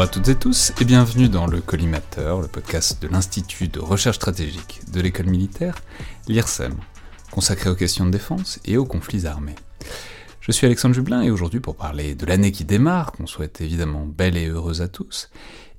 Bonjour à toutes et tous et bienvenue dans le Collimateur, le podcast de l'Institut de recherche stratégique de l'école militaire, l'IRSEM, consacré aux questions de défense et aux conflits armés. Je suis Alexandre Jublin et aujourd'hui pour parler de l'année qui démarre, qu'on souhaite évidemment belle et heureuse à tous,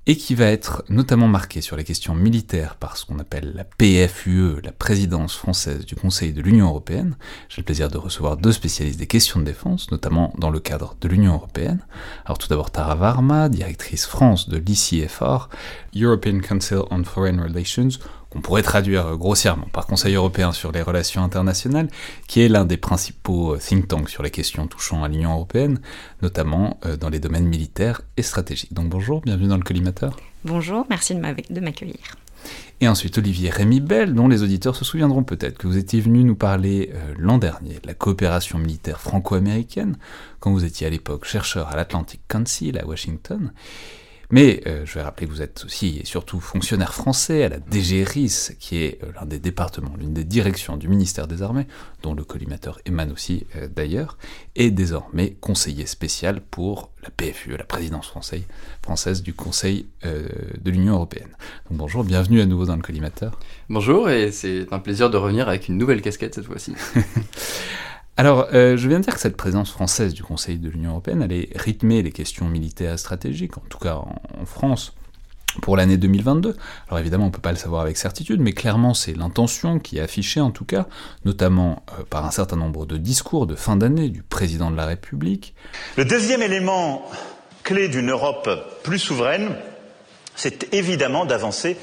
et qui va être notamment marquée sur les questions militaires par ce qu'on appelle la PFUE, la présidence française du Conseil de l'Union Européenne. J'ai le plaisir de recevoir deux spécialistes des questions de défense, notamment dans le cadre de l'Union Européenne. Alors tout d'abord Tara Varma, directrice France de l'ICFR, European Council on Foreign Relations, qu'on pourrait traduire grossièrement par Conseil européen sur les relations internationales, qui est l'un des principaux think tanks sur les questions touchant à l'Union européenne, notamment euh, dans les domaines militaires et stratégiques. Donc bonjour, bienvenue dans le collimateur. Bonjour, merci de m'accueillir. Et ensuite Olivier Rémy Bell, dont les auditeurs se souviendront peut-être que vous étiez venu nous parler euh, l'an dernier de la coopération militaire franco-américaine, quand vous étiez à l'époque chercheur à l'Atlantic Council à Washington. Mais euh, je vais rappeler que vous êtes aussi et surtout fonctionnaire français à la DGRIS, qui est euh, l'un des départements, l'une des directions du ministère des Armées, dont le collimateur émane aussi euh, d'ailleurs, et désormais conseiller spécial pour la PFUE, la présidence française, française du Conseil de l'Union Européenne. Donc bonjour, bienvenue à nouveau dans le collimateur. Bonjour, et c'est un plaisir de revenir avec une nouvelle casquette cette fois-ci. Alors, euh, je viens de dire que cette présence française du Conseil de l'Union européenne allait rythmer les questions militaires stratégiques, en tout cas en, France, pour l'année 2022. Alors évidemment, on ne peut pas le savoir avec certitude, mais clairement, c'est l'intention qui est affichée, en tout cas, notamment euh, par un certain nombre de discours de fin d'année du président de la République. Le deuxième élément clé d'une Europe plus souveraine, c'est évidemment d'avancer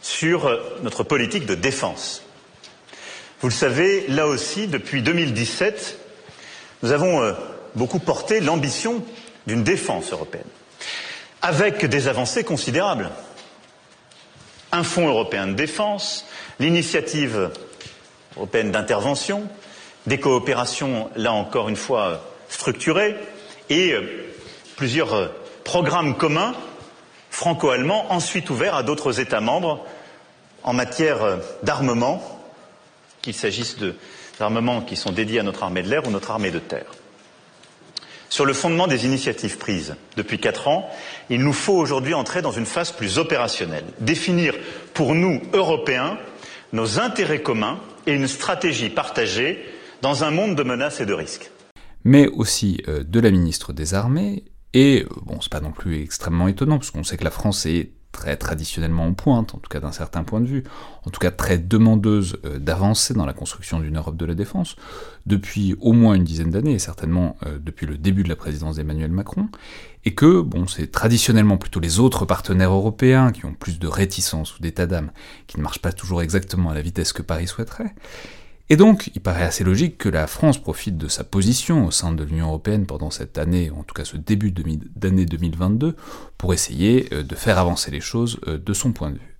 sur euh, notre politique de défense. Vous le savez, là aussi, depuis 2017, nous avons euh, beaucoup porté l'ambition d'une défense européenne, avec des avancées considérables. Un fonds européen de défense, l'initiative européenne d'intervention, des coopérations, là encore une fois, structurées, et euh, plusieurs euh, programmes communs franco-allemands ensuite ouverts à d'autres États membres en matière d'armement qu'il s'agisse d'armements qui sont dédiés à notre armée de l'air ou notre armée de terre. Sur le fondement des initiatives prises depuis quatre ans, il nous faut aujourd'hui entrer dans une phase plus opérationnelle, définir pour nous, Européens, nos intérêts communs et une stratégie partagée dans un monde de menaces et de risques. Mais aussi euh, de la ministre des Armées, et euh, bon, c'est pas non plus extrêmement étonnant, parce qu'on sait que la France est très traditionnellement en pointe, en tout cas d'un certain point de vue, en tout cas très demandeuse euh, d'avancer dans la construction d'une Europe de la défense, depuis au moins une dizaine d'années, et certainement euh, depuis le début de la présidence d'Emmanuel Macron, et que, bon, c'est traditionnellement plutôt les autres partenaires européens qui ont plus de réticence ou d'état d'âme, qui ne marchent pas toujours exactement à la vitesse que Paris souhaiterait, et donc, il paraît assez logique que la France profite de sa position au sein de l'Union européenne pendant cette année, en tout cas ce début d'année 2022, pour essayer euh, de faire avancer les choses euh, de son point de vue.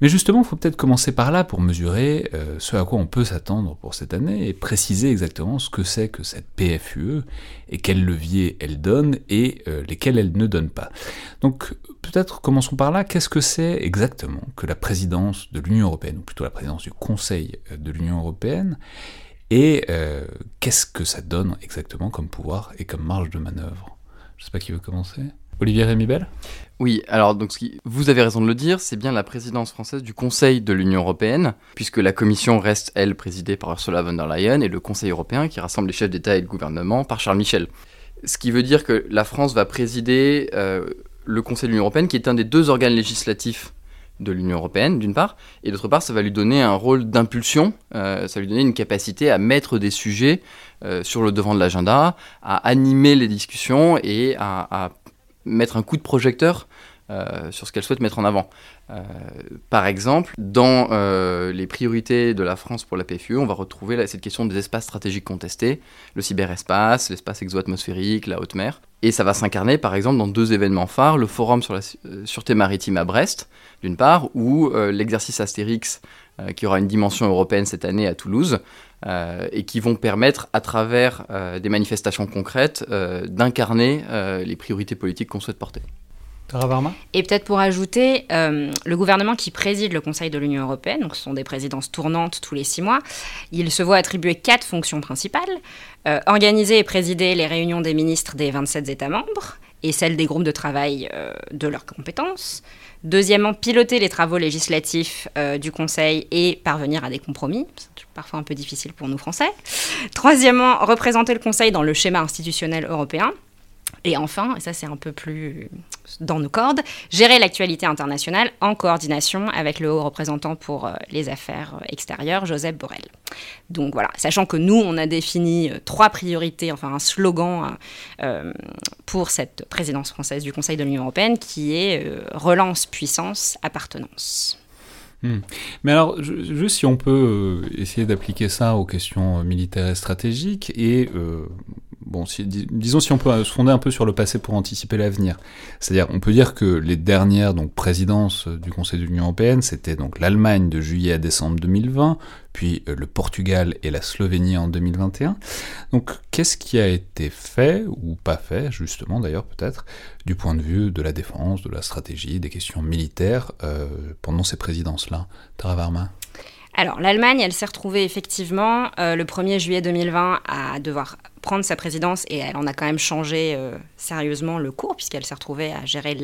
Mais justement, il faut peut-être commencer par là pour mesurer euh, ce à quoi on peut s'attendre pour cette année et préciser exactement ce que c'est que cette PFUE et quels leviers elle donne et lesquels elle ne donne pas. Donc peut-être commençons par là, qu'est-ce que c'est exactement que la présidence de l'Union européenne, ou plutôt la présidence du Conseil euh, de l'Union européenne, et qu'est-ce que ça donne exactement comme pouvoir et comme marge de manœuvre? Je ne sais pas qui veut commencer. Olivier Rémibel oui, alors donc vous avez raison de le dire, c'est bien la présidence française du Conseil de l'Union européenne, puisque la Commission reste, elle, présidée par Ursula von der Leyen, et le Conseil européen qui rassemble les chefs d'État et de gouvernement par Charles Michel. Ce qui veut dire que la France va présider euh, le Conseil de l'Union européenne, qui est un des deux organes législatifs de l'Union européenne, d'une part, et d'autre part, ça va lui donner un rôle d'impulsion, euh, ça va lui donner une capacité à mettre des sujets euh, sur le devant de l'agenda, à animer les discussions et à, mettre un coup de projecteur euh, sur ce qu'elle souhaite mettre en avant. par exemple, dans les priorités de la France pour la PFUE, on va retrouver cette question des espaces stratégiques contestés, le cyberespace, l'espace exo-atmosphérique, la haute mer. Et ça va s'incarner par exemple dans deux événements phares, le forum sur la sûreté maritime à Brest, d'une part, ou euh, l'exercice Astérix, euh, qui aura une dimension européenne cette année à Toulouse, euh, et qui vont permettre, à travers des manifestations concrètes, d'incarner les priorités politiques qu'on souhaite porter. Et peut-être pour ajouter, le gouvernement qui préside le Conseil de l'Union européenne, donc ce sont des présidences tournantes tous les six mois, il se voit attribuer quatre fonctions principales organiser et présider les réunions des ministres des 27 États membres et celles des groupes de travail de leurs compétences, Deuxièmement, piloter les travaux législatifs euh, du Conseil et parvenir à des compromis. Parfois un peu difficile pour nous Français. Troisièmement, représenter le Conseil dans le schéma institutionnel européen. Et enfin, et ça c'est un peu plus dans nos cordes, gérer l'actualité internationale en coordination avec le haut représentant pour euh, les affaires euh, extérieures, Joseph Borrell. Donc voilà, sachant que nous, on a défini euh, trois priorités, enfin un slogan pour cette présidence française du Conseil de l'Union européenne qui est relance, puissance, appartenance. Hmm. Mais alors, juste si on peut essayer d'appliquer ça aux questions militaires et stratégiques et bon, disons si on peut se fonder un peu sur le passé pour anticiper l'avenir. C'est-à-dire, on peut dire que les dernières donc présidences du Conseil de l'Union européenne, c'était donc l'Allemagne de juillet à décembre 2020, puis euh, le Portugal et la Slovénie en 2021. Donc, qu'est-ce qui a été fait ou pas fait, justement d'ailleurs peut-être, du point de vue de la défense, de la stratégie, des questions militaires euh, pendant ces présidences-là, Tara Varma alors, l'Allemagne, elle s'est retrouvée effectivement euh, le 1er juillet 2020 à devoir prendre sa présidence et elle en a quand même changé euh, sérieusement le cours puisqu'elle s'est retrouvée à gérer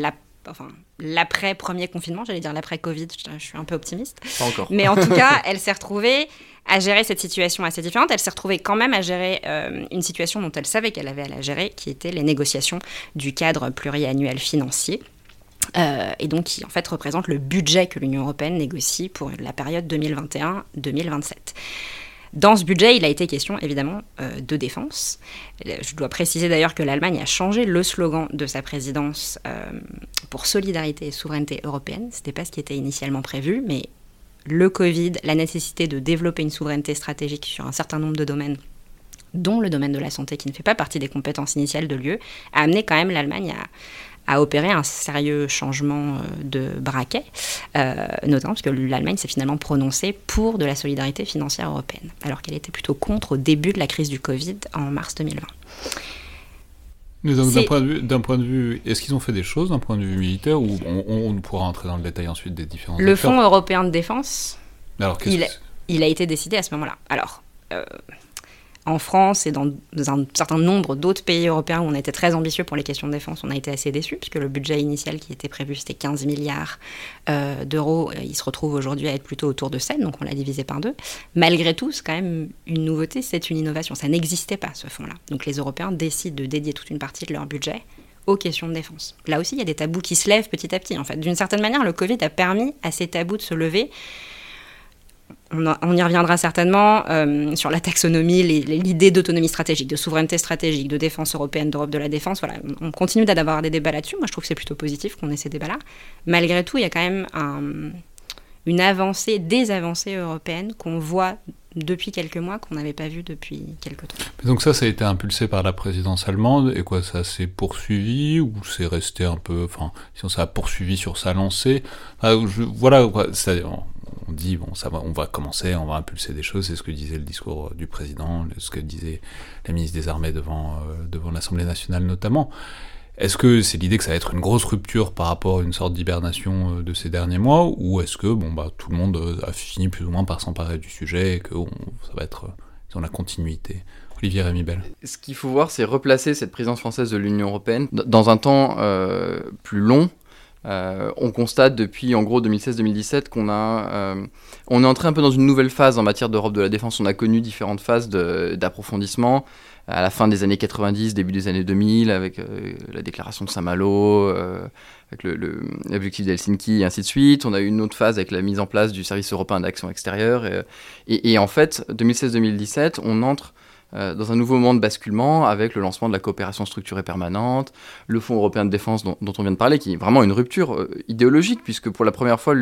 l'après premier confinement, j'allais dire l'après Covid, je, suis un peu optimiste. Pas encore. Mais en tout cas, elle s'est retrouvée à gérer cette situation assez différente. Elle s'est retrouvée quand même à gérer euh, une situation dont elle savait qu'elle avait à la gérer, qui était les négociations du cadre pluriannuel financier. Euh, et donc qui en fait représente le budget que l'Union européenne négocie pour la période 2021-2027. Dans ce budget, il a été question évidemment euh, de défense. Je dois préciser d'ailleurs que l'Allemagne a changé le slogan de sa présidence euh, pour solidarité et souveraineté européenne. Ce n'était pas ce qui était initialement prévu, mais le Covid, la nécessité de développer une souveraineté stratégique sur un certain nombre de domaines dont le domaine de la santé qui ne fait pas partie des compétences initiales de l'UE, a amené quand même l'Allemagne à, a opéré un sérieux changement euh, de braquet, euh, notamment parce que l'Allemagne s'est finalement prononcée pour de la solidarité financière européenne, alors qu'elle était plutôt contre au début de la crise du Covid en mars 2020. d'un point, de vue, est-ce qu'ils ont fait des choses d'un point de vue militaire ou on, pourra entrer dans le détail ensuite des différents Le Fonds européen de défense, alors, il, il, a été décidé à ce moment-là. Alors, euh, en France et dans un certain nombre d'autres pays européens où on était très ambitieux pour les questions de défense, on a été assez déçus, puisque le budget initial qui était prévu, c'était 15 milliards euh, d'euros. Il se retrouve aujourd'hui à être plutôt autour de 7, donc on l'a divisé par deux. Malgré tout, c'est quand même une nouveauté, c'est une innovation. Ça n'existait pas, ce fonds-là. Donc les Européens décident de dédier toute une partie de leur budget aux questions de défense. Là aussi, il y a des tabous qui se lèvent petit à petit. En fait, d'une certaine manière, le Covid a permis à ces tabous de se lever on, y reviendra certainement euh, sur la taxonomie, l'idée d'autonomie stratégique, de souveraineté stratégique, de défense européenne, d'Europe de la défense. Voilà, on continue d'avoir des débats là-dessus. Moi, je trouve que c'est plutôt positif qu'on ait ces débats-là. Malgré tout, il y a quand même une avancée, des avancées européennes qu'on voit depuis quelques mois qu'on n'avait pas vu depuis quelques temps. donc ça, ça a été impulsé par la présidence allemande, et quoi, ça s'est poursuivi, ou c'est resté un peu, enfin, si ça a poursuivi sur sa lancée, voilà, quoi, on dit bon ça va, on va commencer, on va impulser des choses. C'est ce que disait le discours du président, ce que disait la ministre des Armées devant euh, devant l'Assemblée nationale notamment. Est-ce que c'est l'idée que ça va être une grosse rupture par rapport à une sorte d'hibernation euh, de ces derniers mois, ou est-ce que bon bah tout le monde euh, a fini plus ou moins par s'emparer du sujet et que ça va être dans la continuité? Olivier Rémibel. Ce qu'il faut voir, c'est replacer cette présidence française de l'Union européenne dans un temps plus long euh, on constate depuis en gros 2016-2017 qu'on a, euh, on est entré un peu dans une nouvelle phase en matière d'Europe de la défense. On a connu différentes phases d'approfondissement à la fin des années 90, début des années 2000, avec euh, la déclaration de Saint-Malo, avec l'objectif d'Helsinki et ainsi de suite. On a eu une autre phase avec la mise en place du service européen d'action extérieure. Et, en fait, 2016-2017, on entre euh, dans un nouveau moment de basculement avec le lancement de la coopération structurée permanente, le Fonds européen de défense dont, on vient de parler, qui est vraiment une rupture euh, idéologique, puisque pour la première fois,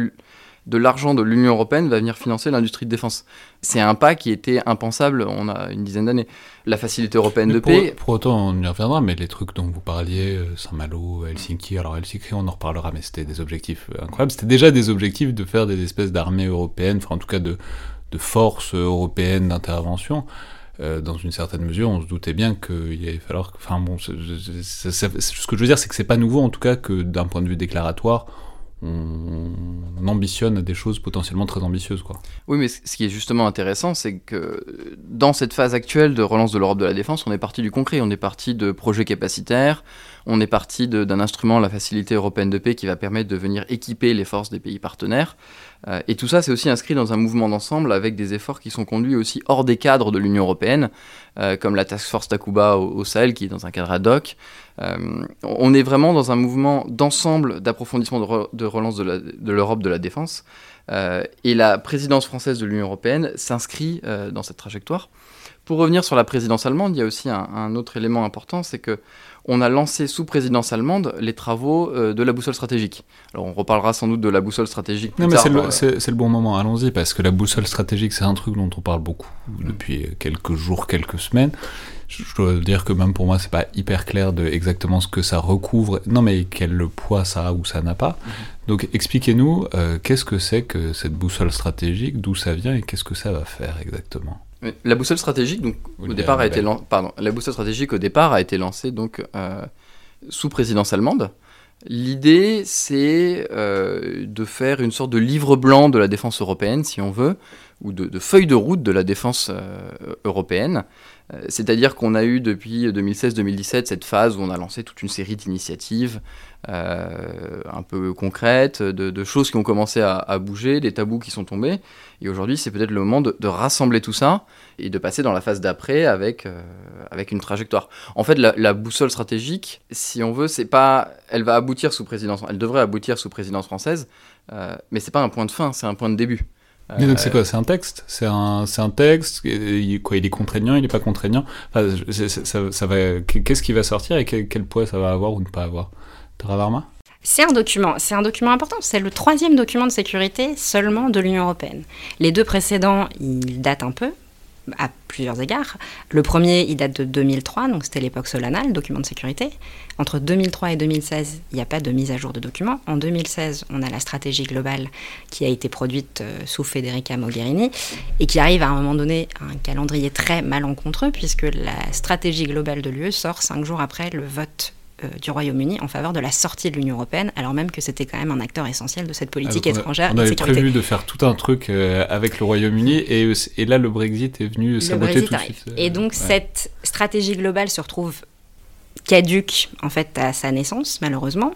de l'argent de l'Union européenne va venir financer l'industrie de défense. C'est un pas qui était impensable on a une dizaine d'années. La facilité européenne de paix... Pour autant, on y reviendra, mais les trucs dont vous parliez, euh, Saint-Malo, Helsinki, alors Helsinki, on en reparlera, mais c'était des objectifs incroyables. C'était déjà des objectifs de faire des espèces d'armées européennes, enfin en tout cas de, de forces européennes d'intervention. Euh, dans une certaine mesure, on se doutait bien qu'il allait falloir. Enfin bon, ce que je veux dire, c'est que c'est pas nouveau en tout cas que d'un point de vue déclaratoire, on, ambitionne des choses potentiellement très ambitieuses. Quoi. Oui, mais ce qui est justement intéressant, c'est que dans cette phase actuelle de relance de l'Europe de la défense, on est parti du concret, on est parti de projets capacitaires, on est parti d'un instrument, la facilité européenne de paix, qui va permettre de venir équiper les forces des pays partenaires. Euh, et tout ça, c'est aussi inscrit dans un mouvement d'ensemble avec des efforts qui sont conduits aussi hors des cadres de l'Union européenne, euh, comme la Task Force Takuba au, Sahel, qui est dans un cadre ad hoc. Euh, on est vraiment dans un mouvement d'ensemble d'approfondissement de, relance de l'Europe de, la défense. et la présidence française de l'Union européenne s'inscrit dans cette trajectoire. Pour revenir sur la présidence allemande, il y a aussi un, autre élément important, c'est que on a lancé sous présidence allemande les travaux euh, de la boussole stratégique. Alors on reparlera sans doute de la boussole stratégique. non, mais euh, c'est le, bon moment, allons-y, parce que la boussole stratégique, c'est un truc dont on parle beaucoup depuis quelques jours, quelques semaines. Je, dois dire que même pour moi, c'est pas hyper clair de exactement ce que ça recouvre. Non, mais quel poids ça a ou ça n'a pas. Mhm. Donc expliquez-nous, euh, qu'est-ce que c'est que cette boussole stratégique, d'où ça vient et qu'est-ce que ça va faire exactement? La boussole stratégique, donc, au départ, a été pardon, la boussole stratégique au départ a été lancée donc euh, sous présidence allemande. L'idée, c'est euh, de faire une sorte de livre blanc de la défense européenne, si on veut, ou de, feuille de route de la défense euh, européenne. Euh, c'est-à-dire qu'on a eu depuis 2016-2017 cette phase où on a lancé toute une série d'initiatives euh, un peu concrètes, de, choses qui ont commencé à, bouger, des tabous qui sont tombés. Et aujourd'hui, c'est peut-être le moment de, rassembler tout ça et de passer dans la phase d'après avec, avec une trajectoire. En fait, la, boussole stratégique, si on veut, c'est pas, elle va aboutir sous présidence, elle devrait aboutir sous présidence française, mais c'est pas un point de fin, c'est un point de début. Mais donc c'est quoi C'est un texte C'est un, un texte il, quoi, il est contraignant, il n'est pas contraignant enfin, ça, ça, va, Qu'est-ce qui va sortir et quel, poids ça va avoir ou ne pas avoir Taravarma c'est un document, c'est un document important. C'est le troisième document de sécurité seulement de l'Union européenne. Les deux précédents, ils datent un peu, à plusieurs égards. Le premier, il date de 2003, donc c'était l'époque Solana, le document de sécurité. Entre 2003 et 2016, il n'y a pas de mise à jour de document. En 2016, on a la stratégie globale qui a été produite euh, sous Federica Mogherini et qui arrive à un moment donné un calendrier très malencontreux puisque la stratégie globale de l'UE sort cinq jours après le vote du Royaume-Uni en faveur de la sortie de l'Union européenne, alors même que c'était quand même un acteur essentiel de cette politique ah, étrangère on, avait prévu de faire tout un truc euh, avec le Royaume-Uni et, et, là le Brexit est venu saboter tout de suite. Et donc cette stratégie globale se retrouve caduque en fait à sa naissance malheureusement.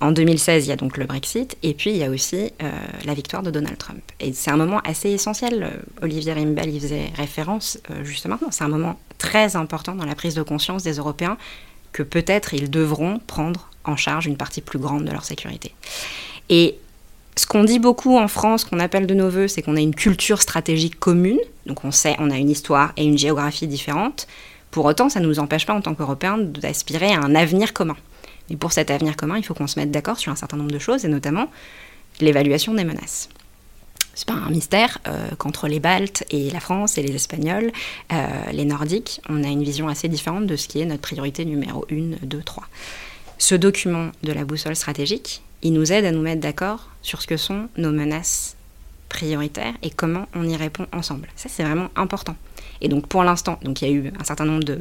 En 2016, il y a donc le Brexit, et puis il y a aussi euh, la victoire de Donald Trump. Et c'est un moment assez essentiel. Olivier Rimbel y faisait référence justement. C'est un moment très important dans la prise de conscience des Européens que peut-être ils devront prendre en charge une partie plus grande de leur sécurité. Et ce qu'on dit beaucoup en France, qu'on appelle de nos voeux, c'est qu'on a une culture stratégique commune. Donc on sait, on a une histoire et une géographie différentes. Pour autant, ça ne nous empêche pas en tant qu'Européens d'aspirer à un avenir commun. Et pour cet avenir commun, il faut qu'on se mette d'accord sur un certain nombre de choses, et notamment l'évaluation des menaces c'est pas un mystère euh, qu'entre les Baltes et la France et les Espagnols, euh, les Nordiques, on a une vision assez différente de ce qui est notre priorité numéro 1, 2, 3. Ce document de la boussole stratégique, il nous aide à nous mettre d'accord sur ce que sont nos menaces prioritaire et comment on y répond ensemble. Ça, c'est vraiment important. Et donc pour l'instant, donc il y a eu un certain nombre de,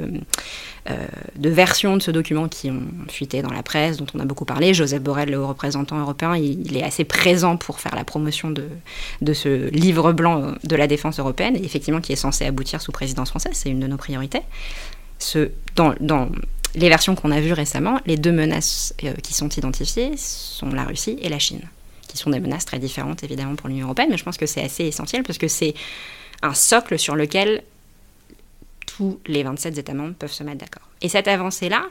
euh, de, versions de ce document qui ont fuité dans la presse, dont on a beaucoup parlé. Joseph Borrell, le représentant européen, il, est assez présent pour faire la promotion de, ce livre blanc de la défense européenne, et effectivement qui est censé aboutir sous présidence française, c'est une de nos priorités. Dans les versions qu'on a vues récemment, les deux menaces euh, qui sont identifiées sont la Russie et la Chine, qui sont des menaces très différentes évidemment pour l'Union européenne, mais je pense que c'est assez essentiel parce que c'est un socle sur lequel tous les 27 États membres peuvent se mettre d'accord. Et cette avancée-là,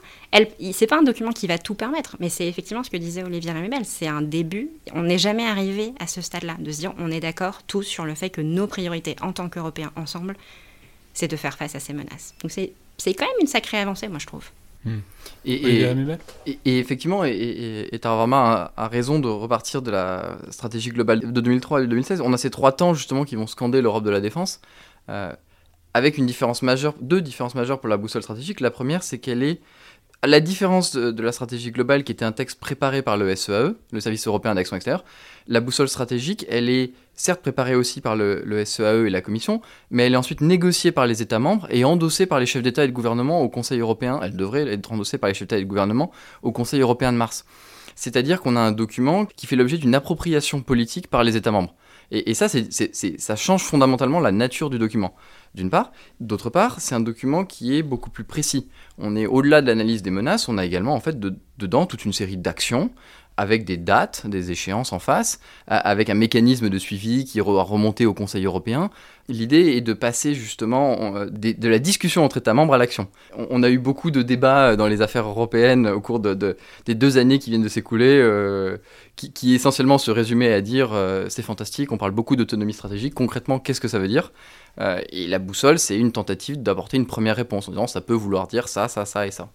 c'est pas un document qui va tout permettre, mais c'est effectivement ce que disait Olivier Remibel, c'est un début. On n'est jamais arrivé à ce stade-là, de se dire on est d'accord tous sur le fait que nos priorités en tant qu'Européens ensemble, c'est de faire face à ces menaces. Donc c'est quand même une sacrée avancée, moi je trouve. Hmm. Et, et, effectivement, et, et Tarvama a, raison de repartir de la stratégie globale de 2003 et de 2016. On a ces trois temps justement qui vont scander l'Europe de la défense. Euh, avec une différence majeure, deux différences majeures pour la boussole stratégique. La première, c'est qu'elle est, à la différence de, la stratégie globale, qui était un texte préparé par le SEAE, e, le Service européen d'action extérieure, la boussole stratégique, elle est certes préparée aussi par le, SEAE e et la Commission, mais elle est ensuite négociée par les États membres et endossée par les chefs d'État et de gouvernement au Conseil européen. Elle devrait être endossée par les chefs d'État et de gouvernement au Conseil européen de mars. C'est-à-dire qu'on a un document qui fait l'objet d'une appropriation politique par les États membres. Et, ça, ça change fondamentalement la nature du document d'une part. D'autre part, c'est un document qui est beaucoup plus précis. On est au-delà de l'analyse des menaces, on a également en fait dedans toute une série d'actions avec des dates, des échéances en face, avec un mécanisme de suivi qui va remonter au Conseil européen. L'idée est de passer justement euh, de, la discussion entre États membres à l'action. On, a eu beaucoup de débats dans les affaires européennes au cours de, des deux années qui viennent de s'écouler, euh, qui, essentiellement se résumaient à dire euh, c'est fantastique, on parle beaucoup d'autonomie stratégique, concrètement qu'est-ce que ça veut dire? Et la boussole, c'est une tentative d'apporter une première réponse en disant ça peut vouloir dire ça, ça, ça et ça.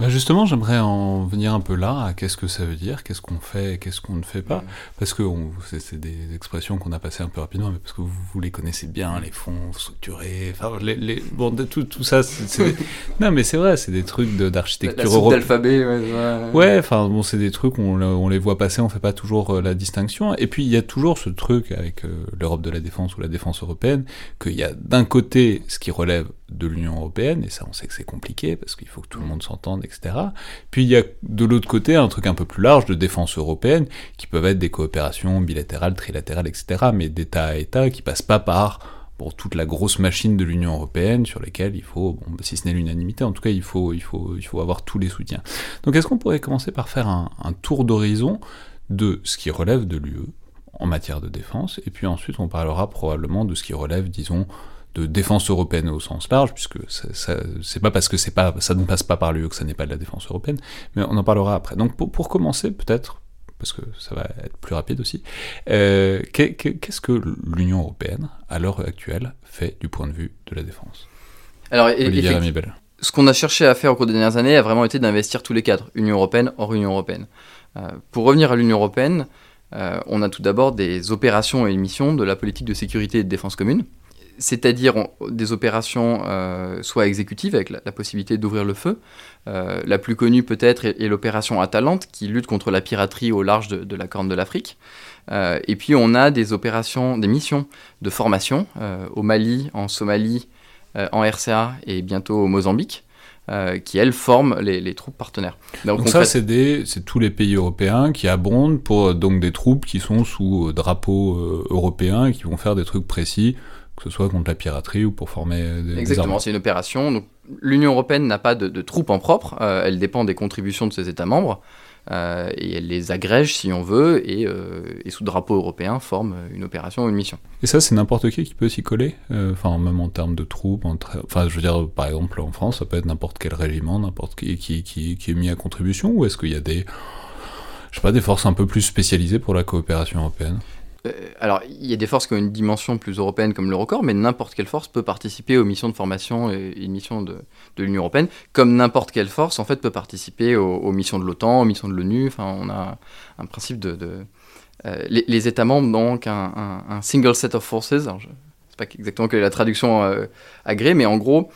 Bah justement, j'aimerais en venir un peu là, à qu'est-ce que ça veut dire, qu'est-ce qu'on fait, qu'est-ce qu'on ne fait pas, parce que c'est des expressions qu'on a passées un peu rapidement, mais parce que vous, vous, les connaissez bien, les fonds structurés, enfin, les, les, bon, tout, tout ça, c'est non, mais c'est vrai, c'est des trucs d'architecture européenne. d'alphabet, ouais. Ouais, enfin, bon, c'est des trucs, on, on, les voit passer, on fait pas toujours euh, la distinction, et puis il y a toujours ce truc avec euh, l'Europe de la défense ou la défense européenne, qu'il y a d'un côté ce qui relève de l'Union européenne, et ça, on sait que c'est compliqué, parce qu'il faut que tout le monde s'entende, etc. Puis il y a de l'autre côté un truc un peu plus large de défense européenne, qui peuvent être des coopérations bilatérales, trilatérales, etc., mais d'État à État qui passent pas par pour toute la grosse machine de l'Union européenne sur lesquelles il faut, bon, si ce n'est l'unanimité, en tout cas il faut, il, faut, il faut avoir tous les soutiens. Donc est-ce qu'on pourrait commencer par faire un, un tour d'horizon de ce qui relève de l'UE en matière de défense, et puis ensuite on parlera probablement de ce qui relève, disons, de défense européenne au sens large, puisque c'est pas parce que c'est pas, ça ne passe pas par l'UE que ça n'est pas de la défense européenne, mais on en parlera après. Donc pour, pour commencer, peut-être, parce que ça va être plus rapide aussi, euh, qu'est-ce que l'Union européenne, à l'heure actuelle, fait du point de vue de la défense? Alors, ce qu'on a cherché à faire au cours des dernières années a vraiment été d'investir tous les cadres, Union européenne, hors Union européenne. Euh, pour revenir à l'Union européenne, euh, on a tout d'abord des opérations et missions de la politique de sécurité et de défense commune c'est-à-dire des opérations euh, soit exécutives avec la, possibilité d'ouvrir le feu. Euh, la plus connue peut-être est, l'opération Atalante qui lutte contre la piraterie au large de, la Corne de l'Afrique. Euh, et puis on a des opérations, des missions de formation au Mali, en Somalie, en RCA et bientôt au Mozambique. qui elles forment les, troupes partenaires. Donc, ça, c'est tous les pays européens qui abondent pour donc des troupes qui sont sous drapeau européen et qui vont faire des trucs précis que ce soit contre la piraterie ou pour former des Exactement, c'est une opération. Donc, l'Union européenne n'a pas de, troupes en propre, euh, elle dépend des contributions de ses États membres, euh, et elle les agrège si on veut, euh, et, sous drapeau européen forme une opération ou une mission. Et ça, c'est n'importe qui qui peut s'y coller Enfin, même en termes de troupes, enfin, je veux dire, par exemple, en France, ça peut être n'importe quel régiment, n'importe qui qui, qui qui, est mis à contribution, ou est-ce qu'il y a des, je sais pas, des forces un peu plus spécialisées pour la coopération européenne? euh, alors, il y a des forces qui ont une dimension plus européenne comme l'Eurocorps, mais n'importe quelle force peut participer aux missions de formation et, aux missions de, l'Union européenne, comme n'importe quelle force en fait peut participer aux, missions de l'OTAN, aux missions de l'ONU. Enfin, on a un principe de, euh, les, États membres donc un, single set of forces. je ne sais pas exactement quelle est la traduction euh, agréée, mais en gros,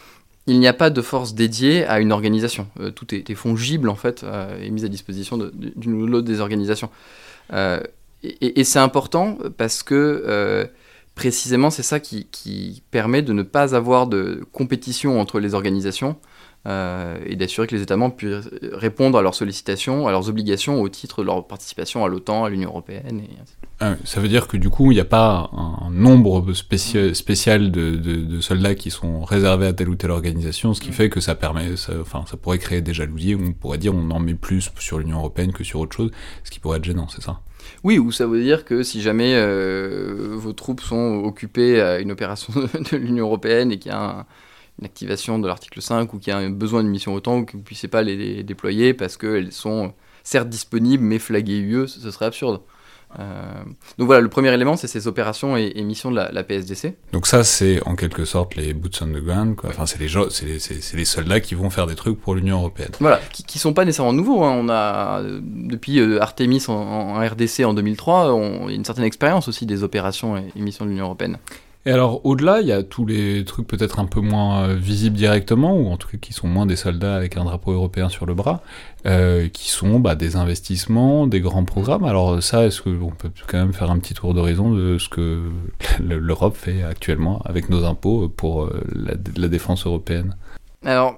il n'y a pas de force dédiée à une organisation. tout est, fongible en fait et mis à disposition d'une ou l'autre des organisations. Et, c'est important parce que précisément c'est ça qui, qui, permet de ne pas avoir de compétition entre les organisations euh, et d'assurer que les États membres puissent répondre à leurs sollicitations, à leurs obligations au titre de leur participation à l'OTAN, à l'Union européenne. Et ah ça veut dire que du coup, il n'y a pas un nombre spécial de, de, soldats qui sont réservés à telle ou telle organisation, ce qui mm. fait que ça permet, enfin, ça pourrait créer des jalousies. On pourrait dire on en met plus sur l'Union européenne que sur autre chose, ce qui pourrait être gênant, c'est ça? Oui, ou ça veut dire que si jamais euh, vos troupes sont occupées à une opération de l'Union européenne et qu'il y a un, une activation de l'article 5 ou qu'il y a besoin d'une mission OTAN que vous ne puissiez pas les, déployer parce qu'elles sont certes disponibles mais flaguées UE, ce serait absurde. Euh, donc voilà, le premier élément, c'est ces opérations et, missions de la, PSDC. Donc ça, c'est en quelque sorte les boots on the ground, quoi. Enfin, c'est les, c'est les, soldats qui vont faire des trucs pour l'Union Européenne. Voilà, qui, qui sont pas nécessairement nouveaux. Hein. On a, depuis euh, Artemis en, RDC en 2003, on, il y a une certaine expérience aussi des opérations et missions de l'Union Européenne. Et alors, au-delà, il y a tous les trucs peut-être un peu moins euh, visibles directement, ou en tout cas qui sont moins des soldats avec un drapeau européen sur le bras, euh, qui sont bah, des investissements, des grands programmes. Alors ça, est-ce qu'on peut quand même faire un petit tour d'horizon de ce que l'Europe fait actuellement avec nos impôts pour euh, la, défense européenne? Alors,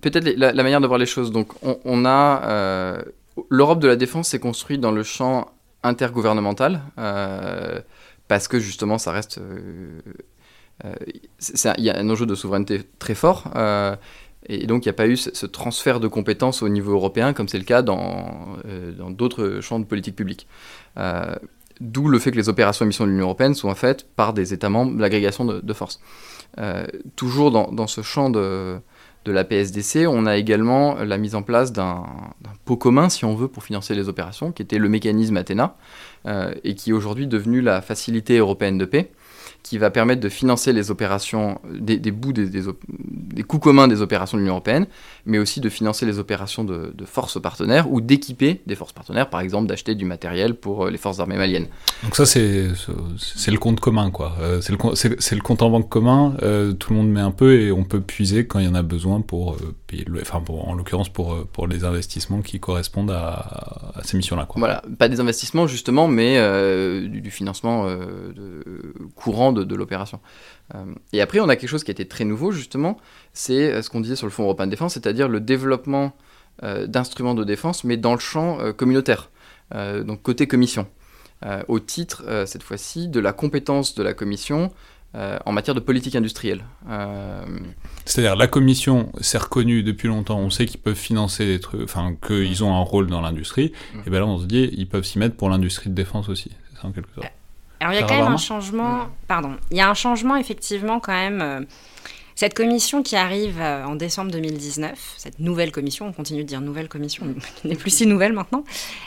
peut-être la, manière de voir les choses. Donc, on, a... L'Europe de la défense s'est construite dans le champ intergouvernemental parce que justement ça reste... Euh, euh, il y a un enjeu de souveraineté très fort. Euh, et donc, il n'y a pas eu ce, transfert de compétences au niveau européen, comme c'est le cas dans d'autres champs de politique publique. D'où le fait que les opérations et missions de l'Union européenne sont faites par des États membres, l'agrégation de, forces. toujours dans, ce champ de, de, la PSDC, on a également la mise en place d'un pot commun, si on veut, pour financer les opérations, qui était le mécanisme Athéna, euh, et qui est aujourd'hui devenu la Facilité européenne de paix qui va permettre de financer les opérations, des, bouts des, des, coûts communs des opérations de l'Union européenne, mais aussi de financer les opérations de, forces partenaires ou d'équiper des forces partenaires, par exemple d'acheter du matériel pour euh, les forces armées maliennes. Donc ça, c'est le compte commun, quoi. Euh, c'est le, le, compte en banque commun, euh, tout le monde met un peu et on peut puiser quand il y en a besoin pour payer, le, enfin en l'occurrence pour, pour les investissements qui correspondent à, ces missions-là. Voilà, pas des investissements justement, mais du, du, financement de, courant de, l'opération. Euh, et après, on a quelque chose qui a été très nouveau, justement, c'est euh, ce qu'on disait sur le Fonds européen de défense, c'est-à-dire le développement euh, d'instruments de défense, mais dans le champ communautaire, donc côté commission, au titre, cette fois-ci, de la compétence de la commission en matière de politique industrielle. C'est-à-dire la commission s'est reconnue depuis longtemps, on sait qu'ils peuvent financer des trucs, enfin qu'ils ont un rôle dans l'industrie, mmh. et bien là on se dit ils peuvent s'y mettre pour l'industrie de défense aussi, c'est ça en quelque sorte. Alors il y a quand même un changement, pardon, il y a un changement effectivement quand même. Euh, cette commission qui arrive euh, en décembre 2019, cette nouvelle commission, on continue de dire nouvelle commission, qui n'est plus si nouvelle maintenant,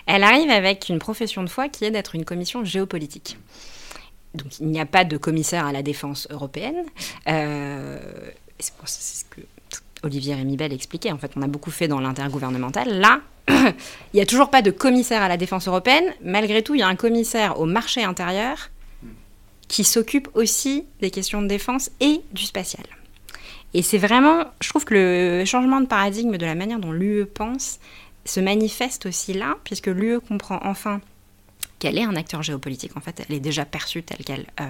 elle arrive avec une profession de foi qui est d'être une commission géopolitique. Donc il n'y a pas de commissaire à la défense européenne. Euh, c'est ce que Olivier Rémybel expliquait. En fait, on a beaucoup fait dans l'intergouvernemental. Là, il n'y a toujours pas de commissaire à la défense européenne. Malgré tout, il y a un commissaire au marché intérieur qui s'occupe aussi des questions de défense et du spatial. Et c'est vraiment, je trouve que le changement de paradigme de la manière dont l'UE pense se manifeste aussi là, puisque l'UE comprend enfin qu'elle est un acteur géopolitique. En fait, elle est déjà perçue telle qu'elle euh,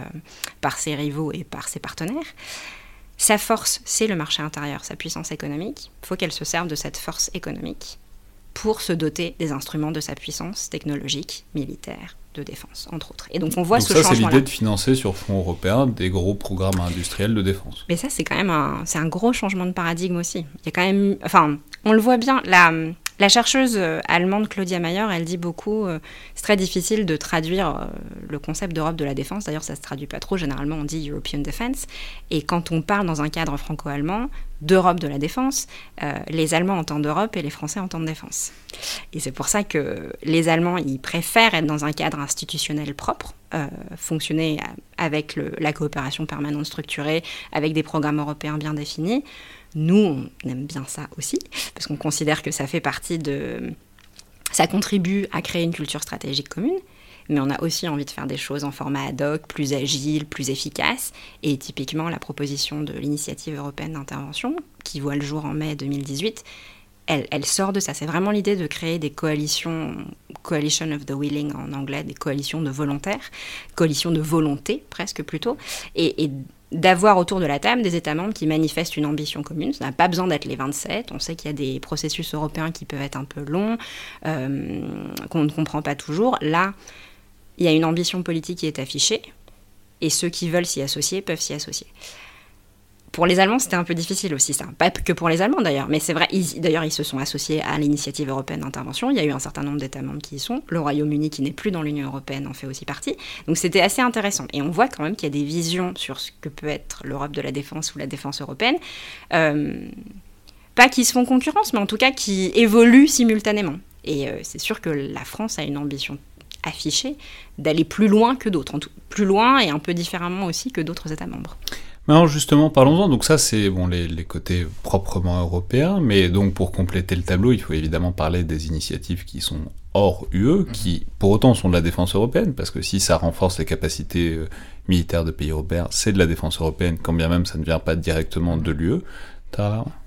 par ses rivaux et par ses partenaires. Sa force, c'est le marché intérieur, sa puissance économique. Il faut qu'elle se serve de cette force économique pour se doter des instruments de sa puissance technologique, militaire, de défense, entre autres. Et donc on voit ce changement. Ça, c'est l'idée de financer sur fonds européens des gros programmes industriels de défense. Mais ça, c'est quand même un, c'est un gros changement de paradigme aussi. Il y a quand même, enfin, on le voit bien. La, la chercheuse euh, allemande Claudia Mayer, elle dit beaucoup, euh, c'est très difficile de traduire euh, le concept d'Europe de la défense. D'ailleurs, ça se traduit pas trop. Généralement, on dit European Defense. Et quand on parle dans un cadre franco-allemand d'Europe de la défense, les Allemands entendent Europe et les Français entendent défense. Et c'est pour ça que les Allemands, ils préfèrent être dans un cadre institutionnel propre, fonctionner avec la coopération permanente structurée, avec des programmes européens bien définis nous, on aime bien ça aussi, parce qu'on considère que ça fait partie de... Ça contribue à créer une culture stratégique commune, mais on a aussi envie de faire des choses en format ad hoc, plus agile, plus efficace. Et typiquement, la proposition de l'initiative européenne d'intervention, qui voit le jour en mai 2018, elle, sort de ça. C'est vraiment l'idée de créer des coalitions coalition of the willing en anglais, des coalitions de volontaires, coalitions de volonté presque plutôt, et, d'avoir autour de la table des États membres qui manifestent une ambition commune. Ça n'a pas besoin d'être les 27. On sait qu'il y a des processus européens qui peuvent être un peu longs, euh, qu'on ne comprend pas toujours. Là, il y a une ambition politique qui est affichée, et ceux qui veulent s'y associer peuvent s'y associer. Pour les Allemands, c'était un peu difficile aussi, ça. Pas que pour les Allemands d'ailleurs, mais c'est vrai, d'ailleurs, ils se sont associés à l'initiative européenne d'intervention. Il y a eu un certain nombre d'États membres qui y sont. Le Royaume-Uni, qui n'est plus dans l'Union européenne, en fait aussi partie. Donc c'était assez intéressant. Et on voit quand même qu'il y a des visions sur ce que peut être l'Europe de la défense ou la défense européenne. Euh, pas qui se font concurrence, mais en tout cas qui évoluent simultanément. Et euh, c'est sûr que la France a une ambition affichée d'aller plus loin que d'autres, plus loin et un peu différemment aussi que d'autres États membres. Alors justement, parlons-en. Donc ça, c'est bon les, côtés proprement européens, mais donc pour compléter le tableau, il faut évidemment parler des initiatives qui sont hors UE, mhm. qui pour autant sont de la défense européenne, parce que si ça renforce les capacités euh, militaires de pays européens, c'est de la défense européenne, quand bien même ça ne vient pas directement de l'UE.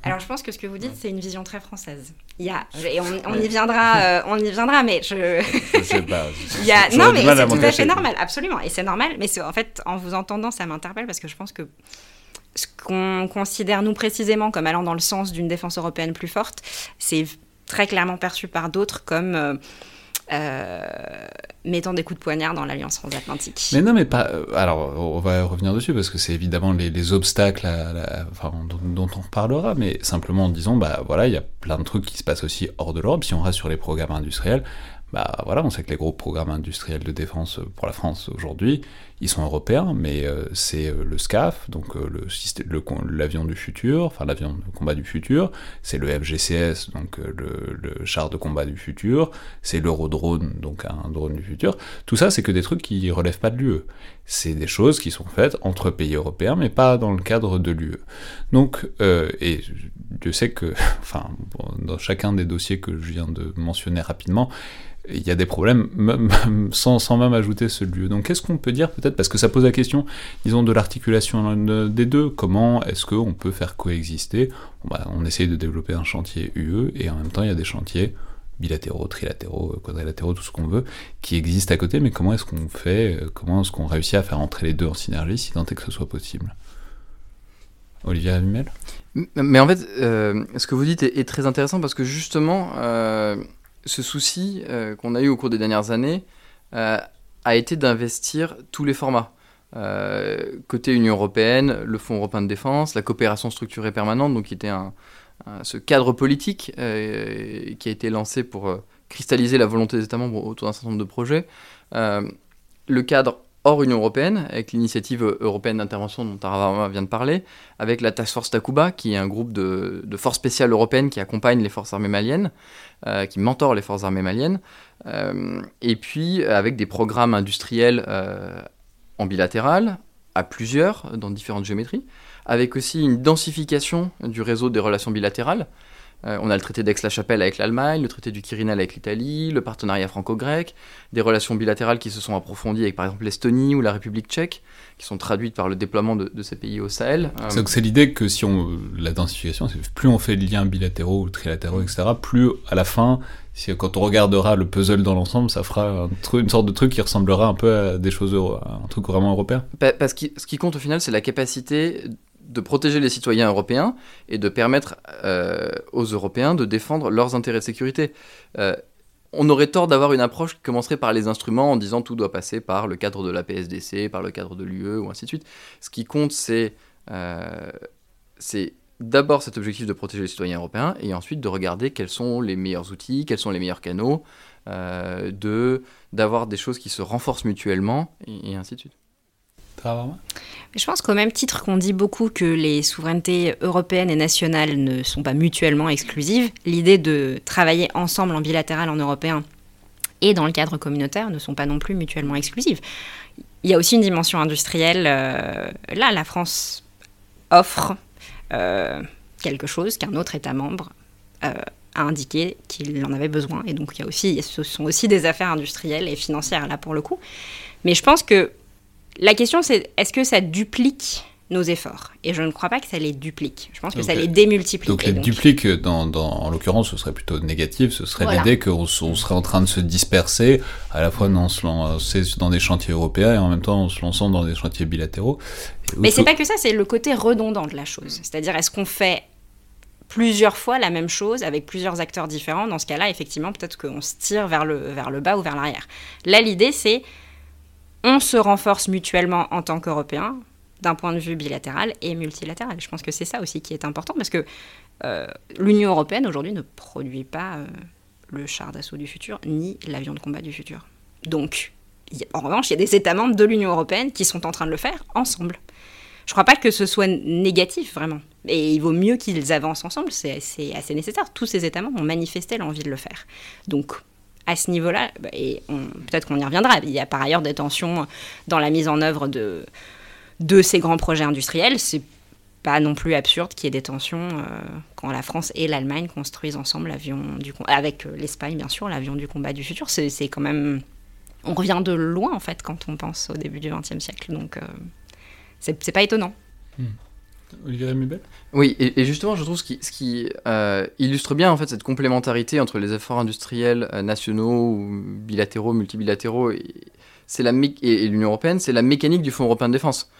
Alors je pense que ce que vous dites, c'est une vision très française. Il y a, et on, y viendra, euh, on y viendra, mais je. je sais pas. Il y a, non, mais c'est tout à fait normal, absolument, et c'est normal. Mais en fait, en vous entendant, ça m'interpelle parce que je pense que ce qu'on considère nous précisément comme allant dans le sens d'une défense européenne plus forte, c'est très clairement perçu par d'autres comme euh, mettant des coups de poignard dans l'alliance transatlantique. Mais non, mais pas. Euh, alors, on va revenir dessus parce que c'est évidemment les, obstacles dont, on reparlera, mais simplement en disant, bah voilà, il y a plein de trucs qui se passent aussi hors de l'Europe. Si on reste sur les programmes industriels, bah voilà, on sait que les gros programmes industriels de défense pour la France aujourd'hui, ils sont européens, mais euh, c'est euh, le SCAF, donc euh, l'avion du futur, enfin l'avion de combat du futur, c'est le FGCS, donc le, le, char de combat du futur, c'est l'Eurodrone, donc un drone du futur. Tout ça, c'est que des trucs qui relèvent pas de l'UE. C'est des choses qui sont faites entre pays européens, mais pas dans le cadre de l'UE. Donc, et je sais que, enfin, dans chacun des dossiers que je viens de mentionner rapidement, il y a des problèmes sans, même ajouter ce lieu. Donc qu'est-ce qu'on peut dire peut-être, parce que ça pose la question, disons, de l'articulation des deux, comment est-ce qu'on peut faire coexister? Bah, On essaye de développer un chantier UE, et en même temps il y a des chantiers bilatéraux, trilatéraux, quadrilatéraux, tout ce qu'on veut, qui existent à côté, mais comment est-ce qu'on fait, comment est-ce qu'on réussit à faire entrer les deux en synergie, si tant est que ce soit possible? Olivier Avimel Mais en fait, euh, ce que vous dites est, très intéressant parce que justement, euh, ce souci euh, qu'on a eu au cours des dernières années euh, a été d'investir tous les formats. Euh, côté Union européenne, le Fonds européen de défense, la coopération structurée permanente, donc qui était un, ce cadre politique qui a été lancé pour cristalliser la volonté des États membres autour d'un certain nombre de projets. le cadre hors Union européenne, avec l'initiative européenne d'intervention dont Taravama vient de parler, avec la Task Force Takuba, qui est un groupe de, forces spéciales européennes qui accompagne les forces armées maliennes, euh, qui mentor les forces armées maliennes, euh, et puis avec des programmes industriels euh, en bilatéral, à plusieurs, dans différentes géométries, avec aussi une densification du réseau des relations bilatérales, euh, on a le traité d'Aix-la-Chapelle avec l'Allemagne, le traité du Quirinal avec l'Italie, le partenariat franco-grec, des relations bilatérales qui se sont approfondies avec par exemple l'Estonie ou la République tchèque, qui sont traduites par le déploiement de, ces pays au Sahel. Euh, c'est l'idée que si on la densification, plus on fait de liens bilatéraux ou trilatéraux, etc., plus à la fin, si, quand on regardera le puzzle dans l'ensemble, ça fera une sorte de truc qui ressemblera un peu à des choses, à un truc vraiment européen. Parce que ce qui compte au final, c'est la capacité de protéger les citoyens européens et de permettre euh, aux Européens de défendre leurs intérêts de sécurité. Euh, on aurait tort d'avoir une approche qui commencerait par les instruments en disant tout doit passer par le cadre de la PSDC, par le cadre de l'UE ou ainsi de suite. Ce qui compte, c'est euh, d'abord cet objectif de protéger les citoyens européens et ensuite de regarder quels sont les meilleurs outils, quels sont les meilleurs canaux, de d'avoir des choses qui se renforcent mutuellement et ainsi de suite. Je pense qu'au même titre qu'on dit beaucoup que les souverainetés européennes et nationales ne sont pas mutuellement exclusives, l'idée de travailler ensemble en bilatéral en européen et dans le cadre communautaire ne sont pas non plus mutuellement exclusives. Il y a aussi une dimension industrielle. Euh, là, la France offre euh, quelque chose qu'un autre État membre euh, a indiqué qu'il en avait besoin. Et donc, il y a aussi, ce sont aussi des affaires industrielles et financières, là, pour le coup. Mais je pense que la question, c'est est-ce que ça duplique nos efforts? Et je ne crois pas que ça les duplique. Je pense que ça les démultiplie. Donc les duplique, dans, dans, en l'occurrence, ce serait plutôt négatif. Ce serait l'idée qu'on on serait en train de se disperser, à la fois en se lancer dans des chantiers européens et en même temps en se lançant dans des chantiers bilatéraux. Mais c'est pas que ça, c'est le côté redondant de la chose. C'est-à-dire, est-ce qu'on fait plusieurs fois la même chose avec plusieurs acteurs différents? Dans ce cas-là, effectivement, peut-être qu'on se tire vers le, vers le bas ou vers l'arrière. Là, l'idée, c'est on se renforce mutuellement en tant qu'Européens d'un point de vue bilatéral et multilatéral. Je pense que c'est ça aussi qui est important parce que euh, l'Union européenne aujourd'hui ne produit pas euh, le char d'assaut du futur ni l'avion de combat du futur. Donc, en revanche, il y a des États membres de l'Union européenne qui sont en train de le faire ensemble. Je ne crois pas que ce soit négatif vraiment. Et il vaut mieux qu'ils avancent ensemble, c'est assez nécessaire. Tous ces États membres ont manifesté l'envie de le faire. Donc, à ce niveau-là, bah, et peut-être qu'on y reviendra, il y a par ailleurs des tensions dans la mise en œuvre de, de ces grands projets industriels. C'est pas non plus absurde qu'il y ait des tensions euh, quand la France et l'Allemagne construisent ensemble l'avion du avec euh, l'Espagne bien sûr l'avion du combat du futur. C'est quand même on revient de loin en fait quand on pense au début du XXe siècle. Donc euh, c'est pas étonnant. Hmm. Olivier Mubel Oui, et, justement, je trouve ce qui, ce qui illustre bien en fait cette complémentarité entre les efforts industriels nationaux, ou bilatéraux, multibilatéraux, et, et l'Union européenne, c'est la mécanique du Fonds européen de défense.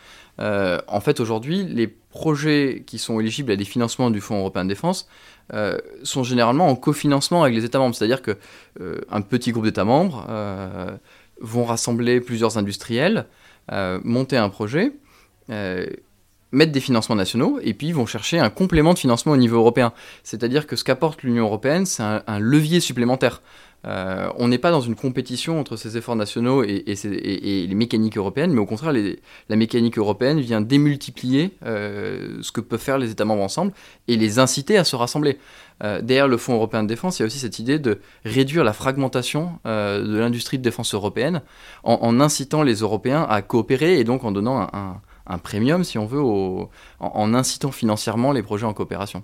Euh, en fait, aujourd'hui, les projets qui sont éligibles à des financements du Fonds européen de défense euh, sont généralement en cofinancement avec les États membres. C'est-à-dire qu'un euh, petit groupe d'États membres vont rassembler plusieurs industriels, monter un projet, mettre des financements nationaux, et puis vont chercher un complément de financement au niveau européen. C'est-à-dire que ce qu'apporte l'Union européenne, c'est un, levier supplémentaire. Euh, on n'est pas dans une compétition entre ces efforts nationaux et, les mécaniques européennes, mais au contraire, la mécanique européenne vient démultiplier euh, ce que peuvent faire les États membres ensemble et les inciter à se rassembler. Euh, derrière le Fonds européen de défense, il y a aussi cette idée de réduire la fragmentation de l'industrie de défense européenne en, incitant les Européens à coopérer et donc en donnant un, premium, si on veut, en incitant financièrement les projets en coopération.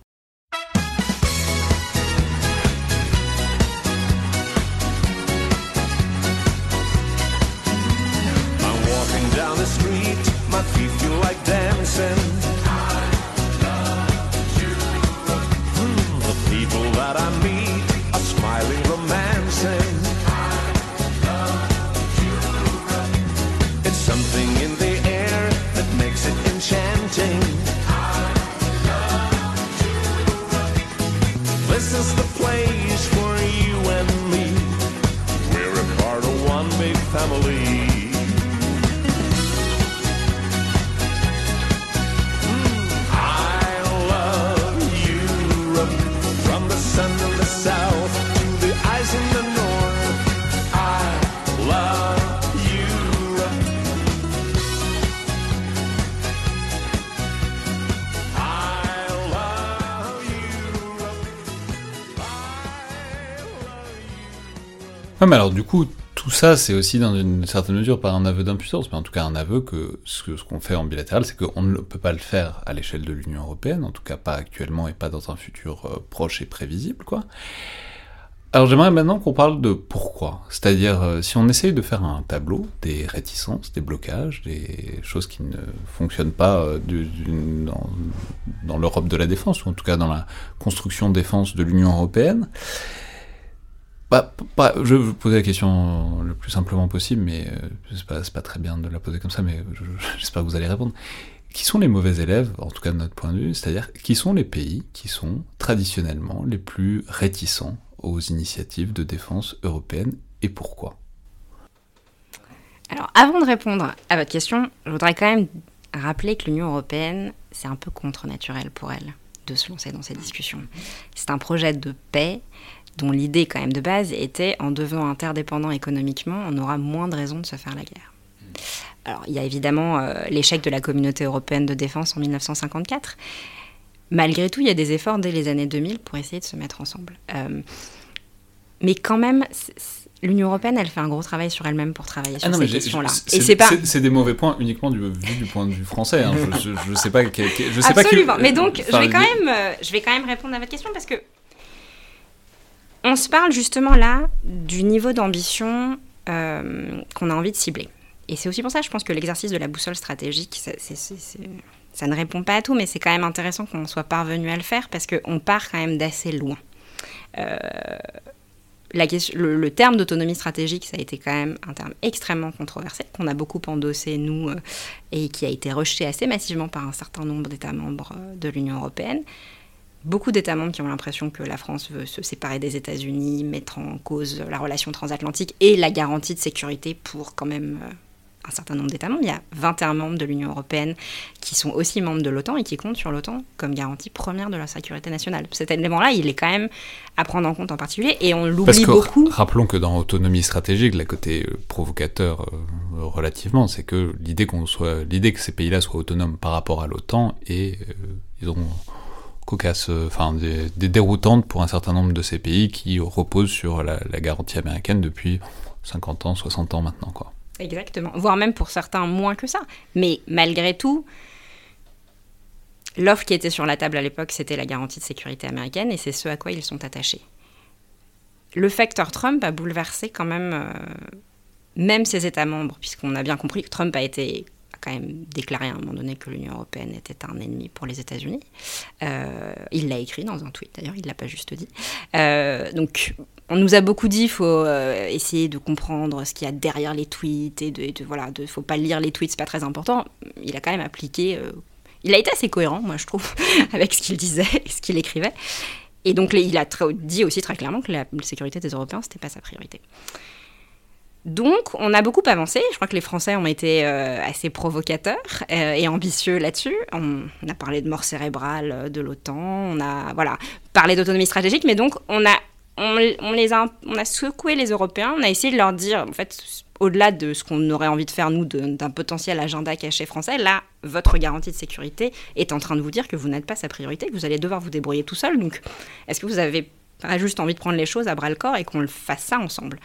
Mais alors du coup, tout ça, c'est aussi dans une certaine mesure pas un aveu d'impuissance, mais en tout cas un aveu que ce qu'on fait en bilatéral, c'est qu'on ne peut pas le faire à l'échelle de l'Union européenne, en tout cas pas actuellement et pas dans un futur euh, proche et prévisible, quoi. Alors j'aimerais maintenant qu'on parle de pourquoi. C'est-à-dire, euh, si on essaye de faire un tableau des réticences, des blocages, des choses qui ne fonctionnent pas euh, dans, dans l'Europe de la défense, ou en tout cas dans la construction défense de l'Union européenne, je vais vous poser la question le plus simplement possible, mais euh, c'est pas, très bien de la poser comme ça, mais j'espère que vous allez répondre. Qui sont les mauvais élèves, en tout cas de notre point de vue, c'est-à-dire qui sont les pays qui sont traditionnellement les plus réticents aux initiatives de défense européenne et pourquoi? Alors, avant de répondre à votre question, je voudrais quand même rappeler que l'Union européenne, c'est un peu contre-naturel pour elle de se lancer dans ces discussions. C'est un projet de paix dont l'idée quand même de base était en devenant interdépendant économiquement, on aura moins de raisons de se faire la guerre. Alors il y a évidemment euh, l'échec de la communauté européenne de défense en 1954. Malgré tout, il y a des efforts dès les années 2000 pour essayer de se mettre ensemble. Euh, mais quand même, l'Union européenne, elle fait un gros travail sur elle-même pour travailler sur ah ces questions-là. Et c'est pas. C'est des mauvais points uniquement du, du point de vue français. Hein. Je, ne sais pas. je sais Absolument. mais donc, je vais quand même, euh, je vais quand même répondre à votre question parce que on se parle justement là du niveau d'ambition euh, qu'on a envie de cibler. Et c'est aussi pour ça, je pense que l'exercice de la boussole stratégique, ça ne répond pas à tout, mais c'est quand même intéressant qu'on soit parvenu à le faire parce qu'on part quand même d'assez loin. Euh, le, terme d'autonomie stratégique, ça a été quand même un terme extrêmement controversé, qu'on a beaucoup endossé, nous, euh, et qui a été rejeté assez massivement par un certain nombre d'États membres de l'Union européenne. Beaucoup d'États membres qui ont l'impression que la France veut se séparer des États-Unis, mettre en cause la relation transatlantique et la garantie de sécurité pour quand même un certain nombre d'États membres. Il y a 21 membres de l'Union européenne qui sont aussi membres de l'OTAN et qui comptent sur l'OTAN comme garantie première de la sécurité nationale. Cet élément-là, il est quand même à prendre en compte en particulier et on l'oublie beaucoup. Rappelons que dans autonomie stratégique, la côté euh, provocateur euh, relativement, c'est que l'idée qu'on soit, l'idée que ces pays-là soient autonomes par rapport à l'OTAN et euh, ils ont cocasse, enfin des, déroutantes pour un certain nombre de ces pays qui reposent sur la, la garantie américaine depuis 50 ans, 60 ans maintenant, quoi. Exactement, voire même pour certains moins que ça. Mais malgré tout, l'offre qui était sur la table à l'époque, c'était la garantie de sécurité américaine et c'est ce à quoi ils sont attachés. Le facteur Trump a bouleversé quand même, euh, même ses États membres, puisqu'on a bien compris que Trump a été quand même déclaré à un moment donné que l'Union européenne était un ennemi pour les États-Unis. Euh, il l'a écrit dans un tweet d'ailleurs, il l'a pas juste dit. Euh, donc on nous a beaucoup dit qu'il faut euh, essayer de comprendre ce qu'il y a derrière les tweets et de, de voilà, faut pas lire les tweets, c'est pas très important. Il a quand même appliqué. Il a été assez cohérent, moi je trouve, avec ce qu'il disait et ce qu'il écrivait. Et donc il a dit aussi très clairement que la, sécurité des Européens c'était pas sa priorité. Donc, on a beaucoup avancé. Je crois que les Français ont été euh, assez provocateurs et ambitieux là-dessus. On, a parlé de mort cérébrale de l'OTAN, on a voilà parlé d'autonomie stratégique, mais donc on a on, les a, on a secoué les Européens, on a essayé de leur dire, en fait, au-delà de ce qu'on aurait envie de faire, nous, d'un potentiel agenda caché français, là, votre garantie de sécurité est en train de vous dire que vous n'êtes pas sa priorité, que vous allez devoir vous débrouiller tout seul. Donc, est-ce que vous avez pas juste envie de prendre les choses à bras le corps et qu'on le fasse ça ensemble?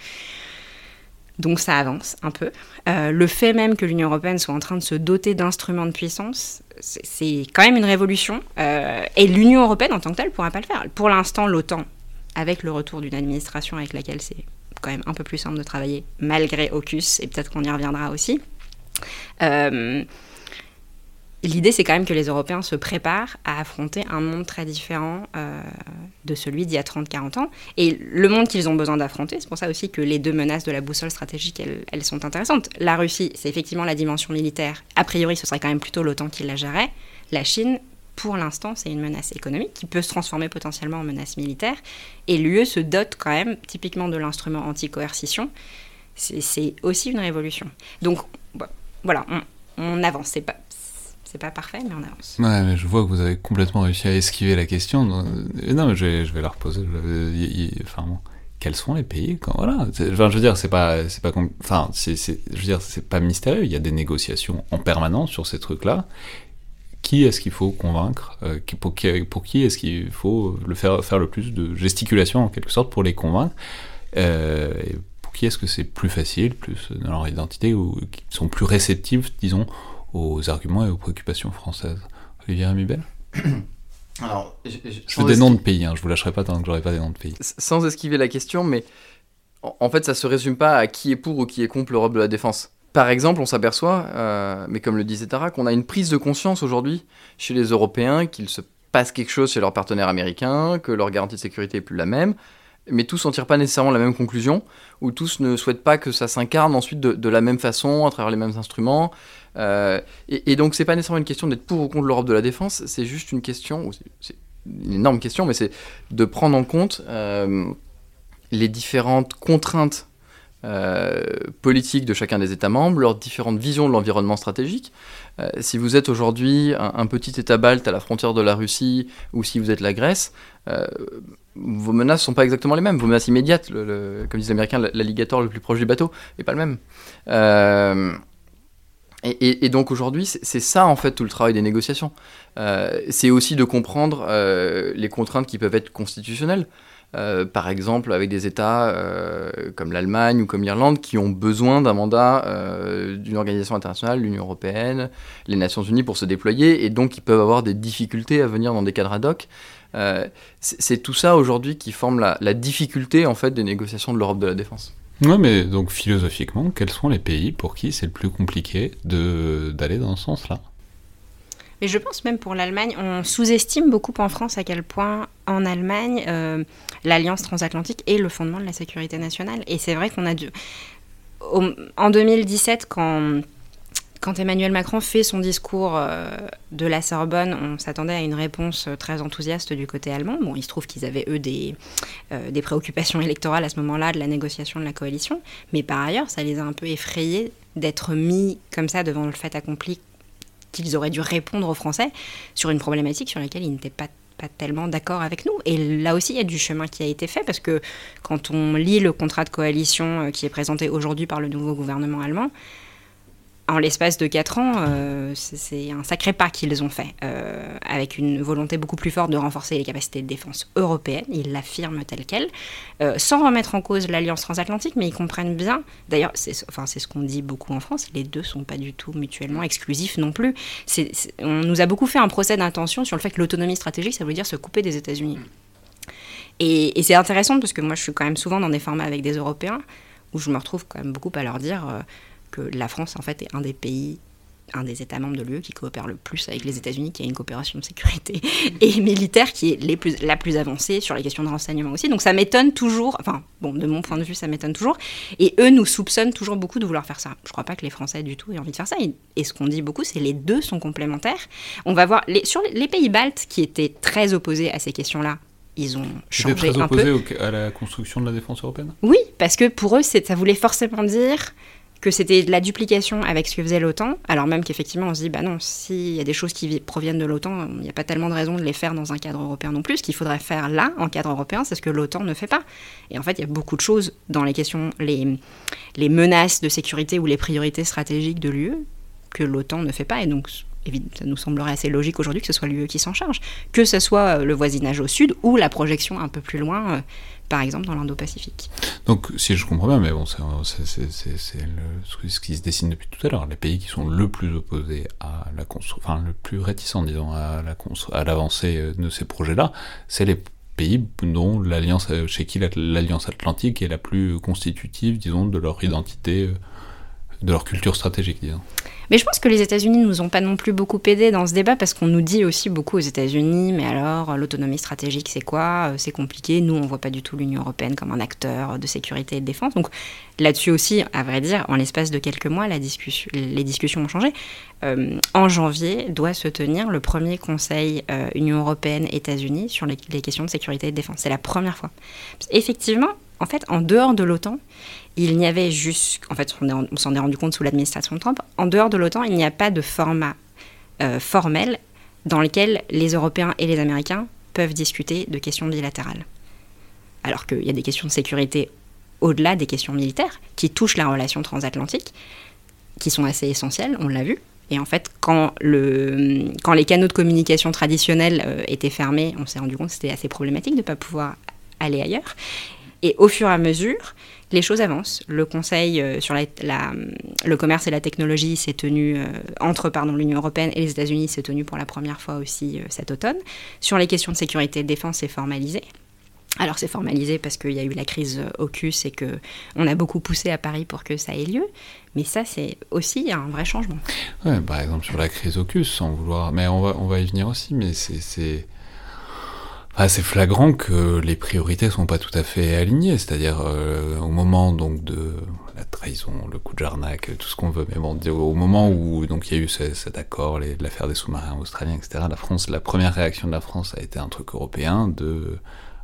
Donc ça avance un peu. Euh, le fait même que l'Union européenne soit en train de se doter d'instruments de puissance, c'est quand même une révolution. Euh, et l'Union européenne en tant que telle ne pourra pas le faire. Pour l'instant, l'OTAN avec le retour d'une administration avec laquelle c'est quand même un peu plus simple de travailler, malgré AUKUS, et peut-être qu'on y reviendra aussi. Euh, l'idée, c'est quand même que les Européens se préparent à affronter un monde très différent euh, de celui d'il y a 30-40 ans. Et le monde qu'ils ont besoin d'affronter, c'est pour ça aussi que les deux menaces de la boussole stratégique, elles, sont intéressantes. La Russie, c'est effectivement la dimension militaire. A priori, ce serait quand même plutôt l'OTAN qui la gérait. La Chine, pour l'instant, c'est une menace économique qui peut se transformer potentiellement en menace militaire. Et l'UE se dote quand même typiquement de l'instrument anti-coercition. C'est aussi une révolution. Donc voilà, on, avance. C'est pas, c'est pas parfait, mais on avance. Ouais, mais je vois que vous avez complètement réussi à esquiver la question. Non, mais je vais, la reposer. Enfin, quels sont les pays voilà enfin, je veux dire c'est pas c'est pas enfin je veux dire c'est pas mystérieux il y a des négociations en permanence sur ces trucs là qui est-ce qu'il faut convaincre euh, pour, qui, est-ce qu'il faut le faire, faire le plus de gesticulation en quelque sorte pour les convaincre euh, pour qui est-ce que c'est plus facile, plus dans leur identité, ou qui sont plus réceptifs, disons, aux arguments et aux préoccupations françaises Olivier Amibel Alors, je, je, veux des noms de pays, hein, je vous lâcherai pas tant que j'aurai pas des noms de pays. Sans esquiver la question, mais en fait, ça se résume pas à qui est pour ou qui est contre l'Europe de la défense. Par exemple, on s'aperçoit, euh, mais comme le disait Tara, qu'on a une prise de conscience aujourd'hui chez les Européens qu'il se passe quelque chose chez leurs partenaires américains, que leur garantie de sécurité n'est plus la même, mais tous n'en tirent pas nécessairement la même conclusion, ou tous ne souhaitent pas que ça s'incarne ensuite de, la même façon, à travers les mêmes instruments. Euh, et, et, donc, c'est pas nécessairement une question d'être pour ou contre l'Europe de la défense, c'est juste une question, c'est une énorme question, mais c'est de prendre en compte euh, les différentes contraintes euh, politiques de chacun des États membres, leurs différentes visions de l'environnement stratégique. Si vous êtes aujourd'hui un, petit État balte à la frontière de la Russie ou si vous êtes la Grèce, vos menaces ne sont pas exactement les mêmes. Vos menaces immédiates, comme disent les Américains, l'alligator le plus proche du bateau n'est pas le même. Et, donc aujourd'hui, c'est ça en fait tout le travail des négociations. c'est aussi de comprendre les contraintes qui peuvent être constitutionnelles. Euh, par exemple avec des États euh, comme l'Allemagne ou comme l'Irlande qui ont besoin d'un mandat euh, d'une organisation internationale, l'Union européenne, les Nations unies pour se déployer et donc ils peuvent avoir des difficultés à venir dans des cadres ad hoc. c'est tout ça aujourd'hui qui forme la, difficulté en fait des négociations de l'Europe de la défense. Oui, mais donc philosophiquement, quels sont les pays pour qui c'est le plus compliqué d'aller dans ce sens-là? Mais je pense même pour l'Allemagne, on sous-estime beaucoup en France à quel point en Allemagne, euh, l'alliance transatlantique est le fondement de la sécurité nationale. Et c'est vrai qu'on a dû... en 2017, quand quand Emmanuel Macron fait son discours euh, de la Sorbonne, on s'attendait à une réponse euh, très enthousiaste du côté allemand. Bon, il se trouve qu'ils avaient, eux, des, euh, des préoccupations électorales à ce moment-là de la négociation de la coalition. Mais par ailleurs, ça les a un peu effrayés d'être mis comme ça devant le fait accompli qu'ils auraient dû répondre aux Français sur une problématique sur laquelle ils n'étaient pas tellement d'accord avec nous. Et là aussi, il y a du chemin qui a été fait parce que quand on lit le contrat de coalition qui est présenté aujourd'hui par le nouveau gouvernement allemand, en l'espace de 4 ans, euh, c'est un sacré pas qu'ils ont fait, euh, avec une volonté beaucoup plus forte de renforcer les capacités de défense européennes, ils l'affirment tel quel, euh, sans remettre en cause l'alliance transatlantique, mais ils comprennent bien, d'ailleurs c'est ce qu'on dit beaucoup en France, les deux sont pas du tout mutuellement exclusifs non plus. on nous a beaucoup fait un procès d'intention sur le fait que l'autonomie stratégique, ça veut dire se couper des États-Unis. Et c'est intéressant parce que moi je suis quand même souvent dans des formats avec des Européens, où je me retrouve quand même beaucoup à leur dire que la France, en fait, est un des pays un des États membres de l'UE qui coopère le plus avec les États-Unis, qui a une coopération de sécurité et militaire qui est les plus, la plus avancée sur les questions de renseignement aussi. Donc ça m'étonne toujours, enfin bon, de mon point de vue, ça m'étonne toujours. Et eux nous soupçonnent toujours beaucoup de vouloir faire ça. Je crois pas que les Français du tout aient envie de faire ça. Et, ce qu'on dit beaucoup, c'est les deux sont complémentaires. On va voir les, sur les, pays baltes qui étaient très opposés à ces questions-là. Ils ont changé très un opposés à la construction de la défense européenne? Oui, parce que pour eux, ça voulait forcément dire que c'était de la duplication avec ce que faisait l'OTAN, alors même qu'effectivement on se dit, bah non, s'il y a des choses qui proviennent de l'OTAN, il n'y a pas tellement de raison de les faire dans un cadre européen non plus. Ce qu'il faudrait faire là, en cadre européen, c'est ce que l'OTAN ne fait pas. Et en fait, il y a beaucoup de choses dans les questions, les, les menaces de sécurité ou les priorités stratégiques de l'UE que l'OTAN ne fait pas. Et donc, ça nous semblerait assez logique aujourd'hui que ce soit l'UE qui s'en charge, que ce soit le voisinage au sud ou la projection un peu plus loin euh, par exemple dans l'Indo-Pacifique. Donc, si je comprends bien, mais bon, c'est ce qui se dessine depuis tout à l'heure. Les pays qui sont le plus opposés à la construction, enfin, le plus réticents, disons, à l'avancée euh, de ces projets-là, c'est les pays dont l'alliance, euh, chez qui l'alliance atlantique est la plus constitutive, disons, de leur identité, euh, de leur culture stratégique, disons. Mais je pense que les États-Unis ne nous ont pas non plus beaucoup aidés dans ce débat parce qu'on nous dit aussi beaucoup aux États-Unis, mais alors l'autonomie stratégique c'est quoi euh, C'est compliqué. Nous on voit pas du tout l'Union européenne comme un acteur de sécurité et de défense. Donc là-dessus aussi, à vrai dire, en l'espace de quelques mois, les discussions ont changé. Euh, en janvier doit se tenir le premier Conseil euh, Union européenne-États-Unis sur les, questions de sécurité et de défense. C'est la première fois. Effectivement, en fait, en dehors de l'OTAN, il n'y avait juste, en fait, on, s'en est rendu compte sous l'administration Trump, en dehors de l'OTAN, il n'y a pas de format euh, formel dans lequel les Européens et les Américains peuvent discuter de questions bilatérales. Alors qu'il y a des questions de sécurité au-delà des questions militaires qui touchent la relation transatlantique, qui sont assez essentielles, on l'a vu. Et en fait, quand, le, quand les canaux de communication traditionnels euh, étaient fermés, on s'est rendu compte que c'était assez problématique de ne pas pouvoir aller ailleurs. Et au fur et à mesure, les choses avancent. Le Conseil euh, sur la, le commerce et la technologie s'est tenu euh, entre l'Union européenne et les États-Unis s'est tenu pour la première fois aussi euh, cet automne. Sur les questions de sécurité et de défense, c'est formalisé. Alors c'est formalisé parce qu'il y a eu la crise AUKUS et que on a beaucoup poussé à Paris pour que ça ait lieu. Mais ça, c'est aussi un vrai changement. Ouais, par exemple sur la crise AUKUS, sans vouloir, mais on va on va y venir aussi. Mais c'est ah, c'est flagrant que les priorités sont pas tout à fait alignées, c'est-à-dire euh, au moment donc de la trahison, le coup de jarnac, tout ce qu'on veut, mais bon, au moment où donc il y a eu cet accord, l'affaire des sous-marins australiens, etc. La France, la première réaction de la France a été un truc européen de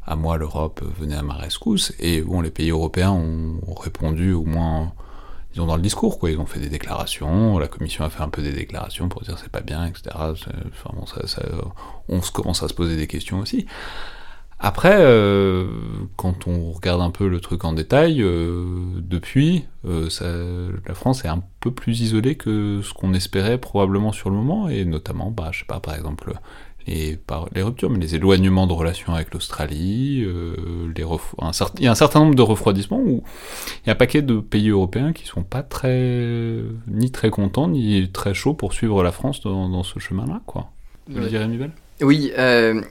à moi l'Europe venait à ma rescousse, et bon les pays européens ont répondu au moins ils ont dans le discours, quoi. Ils ont fait des déclarations, la commission a fait un peu des déclarations pour dire c'est pas bien, etc. Enfin, bon, ça, on se commence à se poser des questions aussi. Après, euh, quand on regarde un peu le truc en détail, euh, depuis, euh, la France est un peu plus isolée que ce qu'on espérait probablement sur le moment, et notamment, bah, je sais pas, par exemple, et par les ruptures, mais les éloignements de relations avec l'Australie, euh, il y a un certain nombre de refroidissements où il y a un paquet de pays européens qui sont pas très ni très contents ni très chauds pour suivre la France dans, ce chemin-là, quoi. Vous ouais. dire, Oui, euh,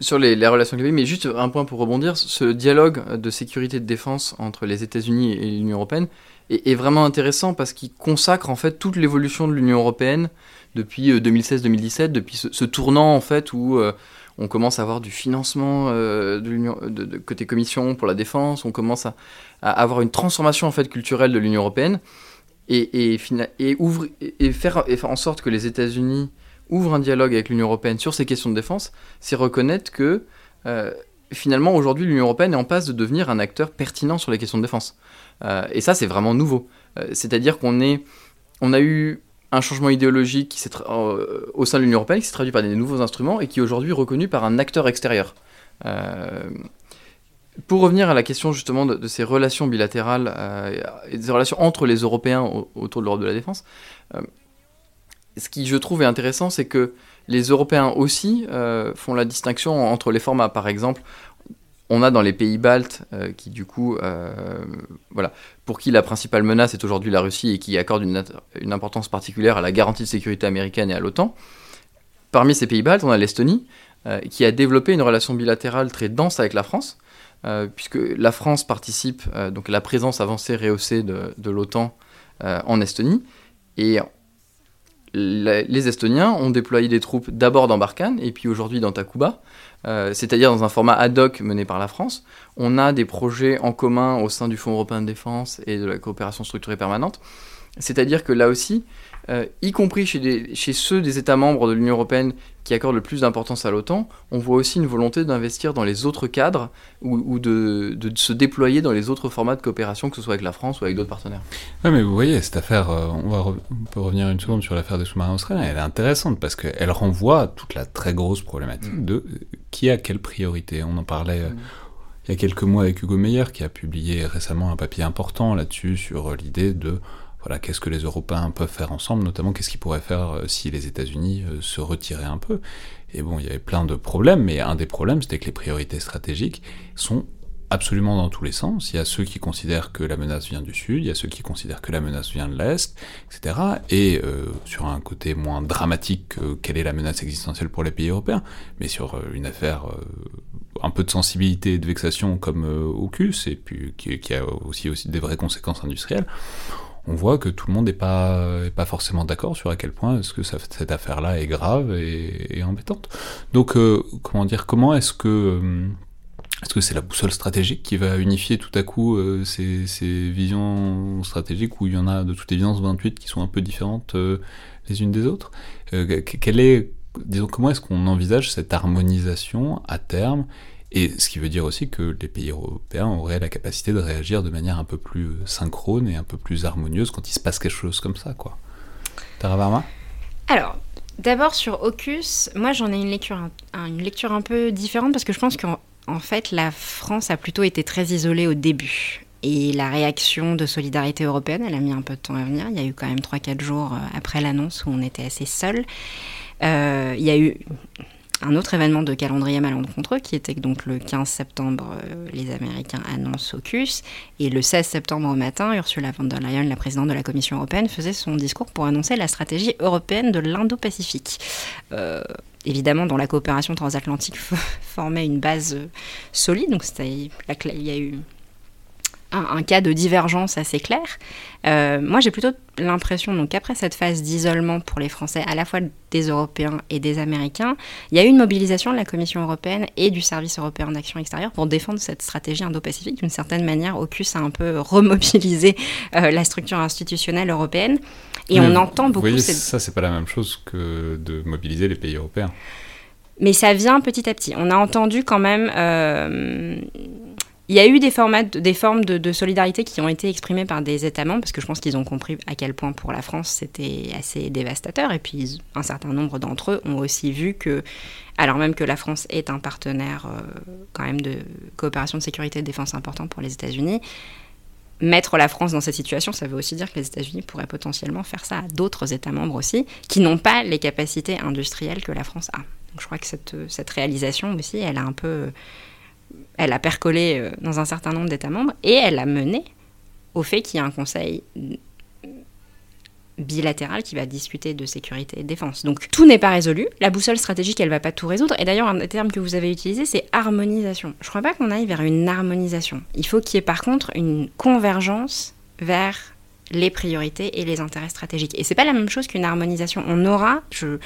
Sur les, relations avec mais juste un point pour rebondir, ce dialogue de sécurité et de défense entre les États-Unis et l'Union européenne est, vraiment intéressant parce qu'il consacre en fait toute l'évolution de l'Union européenne depuis 2016-2017, euh, depuis ce, tournant en fait où euh, on commence à avoir du financement euh, de, côté commission pour la défense, on commence à, avoir une transformation en fait culturelle de l'Union européenne et, faire, en sorte que les États-Unis ouvre un dialogue avec l'Union européenne sur ces questions de défense, c'est reconnaître que finalement aujourd'hui l'Union européenne est en passe de devenir un acteur pertinent sur les questions de défense. Et ça c'est vraiment nouveau. C'est-à-dire qu'on a eu un changement idéologique qui au sein de l'Union européenne qui s'est traduit par des nouveaux instruments et qui est aujourd'hui reconnu par un acteur extérieur. pour revenir à la question justement de, ces relations bilatérales et des relations entre les Européens autour de l'Europe de la défense, ce qui je trouve est intéressant, c'est que les Européens aussi euh, font la distinction entre les formats. Par exemple, on a dans les pays baltes euh, qui du coup, euh, voilà, pour qui la principale menace est aujourd'hui la Russie et qui accorde une, importance particulière à la garantie de sécurité américaine et à l'OTAN. Parmi ces pays baltes, on a l'Estonie qui a développé une relation bilatérale très dense avec la France, puisque la France participe donc à la présence avancée rehaussée de, de l'OTAN en Estonie. Et les Estoniens ont déployé des troupes d'abord dans Barkhane et puis aujourd'hui dans Takuba, euh, c'est-à-dire dans un format ad hoc mené par la France. On a des projets en commun au sein du Fonds européen de défense et de la coopération structurée permanente. C'est-à-dire que là aussi, euh, y compris chez, chez, ceux des États membres de l'Union européenne qui accordent le plus d'importance à l'OTAN, on voit aussi une volonté d'investir dans les autres cadres ou, de, de, se déployer dans les autres formats de coopération, que ce soit avec la France ou avec d'autres partenaires. Oui, mais vous voyez, cette affaire, euh, on, va on peut revenir une seconde sur l'affaire des sous-marins australiens, elle est intéressante parce qu'elle renvoie à toute la très grosse problématique mm. de euh, qui a quelle priorité. On en parlait. Mm. il y a quelques mois avec Hugo Meyer qui a publié récemment un papier important là-dessus sur l'idée de qu'est-ce que les Européens peuvent faire ensemble, notamment qu'est-ce qu'ils pourraient faire euh, si les États-Unis euh, se retiraient un peu. Et bon, il y avait plein de problèmes, mais un des problèmes, c'était que les priorités stratégiques sont absolument dans tous les sens. Il y a ceux qui considèrent que la menace vient du Sud, il y a ceux qui considèrent que la menace vient de l'Est, etc. Et euh, sur un côté moins dramatique, quelle est la menace existentielle pour les pays européens, mais sur une affaire un peu de sensibilité et de vexation comme AUKUS, et puis qui, qui, a aussi, aussi des vraies conséquences industrielles, on voit que tout le monde n'est pas, pas forcément d'accord sur à quel point est-ce que cette affaire-là est grave et, embêtante. Donc, euh, comment dire, comment est-ce que euh, est-ce que c'est la boussole stratégique qui va unifier tout à coup euh, ces, visions stratégiques où il y en a de toute évidence 28 qui sont un peu différentes les unes des autres? Quelle est, disons, comment est-ce qu'on envisage cette harmonisation à terme et ce qui veut dire aussi que les pays européens auraient la capacité de réagir de manière un peu plus synchrone et un peu plus harmonieuse quand il se passe quelque chose comme ça, quoi. Tara Alors, d'abord sur AUKUS, moi j'en ai une lecture, une lecture un peu différente parce que je pense qu'en fait la France a plutôt été très isolée au début. Et la réaction de solidarité européenne, elle a mis un peu de temps à venir. Il y a eu quand même 3-4 jours euh, après l'annonce où on était assez seuls. Euh, il y a eu un autre événement de calendrier malencontreux qui était donc le 15 septembre, euh, les Américains annoncent AUKUS et le 16 septembre au matin, Ursula von der Leyen, la présidente de la Commission européenne, faisait son discours pour annoncer la stratégie européenne de l'Indo-Pacifique. Euh, évidemment, dont la coopération transatlantique formait une base euh, solide, donc il y a eu un, cas de divergence assez clair. Euh, moi, j'ai plutôt l'impression donc qu'après cette phase d'isolement pour les Français, à la fois des Européens et des Américains, il y a eu une mobilisation de la Commission européenne et du Service européen d'action extérieure pour défendre cette stratégie indo-pacifique. D'une certaine manière, AUKUS a un peu remobilisé euh, la structure institutionnelle européenne. Et on entend beaucoup... Vous voyez, ça, c'est pas la même chose que de mobiliser les pays européens. Mais ça vient petit à petit. On a entendu quand même... Euh, il y a eu des, formats, des formes de, solidarité qui ont été exprimées par des États membres, parce que je pense qu'ils ont compris à quel point pour la France c'était assez dévastateur. Et puis un certain nombre d'entre eux ont aussi vu que, alors même que la France est un partenaire euh, quand même de coopération de sécurité et de défense important pour les États-Unis, mettre la France dans cette situation, ça veut aussi dire que les États-Unis pourraient potentiellement faire ça à d'autres États membres aussi, qui n'ont pas les capacités industrielles que la France a. Donc je crois que cette, cette réalisation aussi, elle a un peu elle a percolé euh, dans un certain nombre d'États membres et elle a mené au fait qu'il y ait un conseil bilatérale qui va discuter de sécurité et de défense. Donc tout n'est pas résolu. La boussole stratégique, elle va pas tout résoudre. Et d'ailleurs, un terme que vous avez utilisé, c'est harmonisation. Je crois pas qu'on aille vers une harmonisation. Il faut qu'il y ait par contre une convergence vers les priorités et les intérêts stratégiques. Et c'est pas la même chose qu'une harmonisation. On aura, je,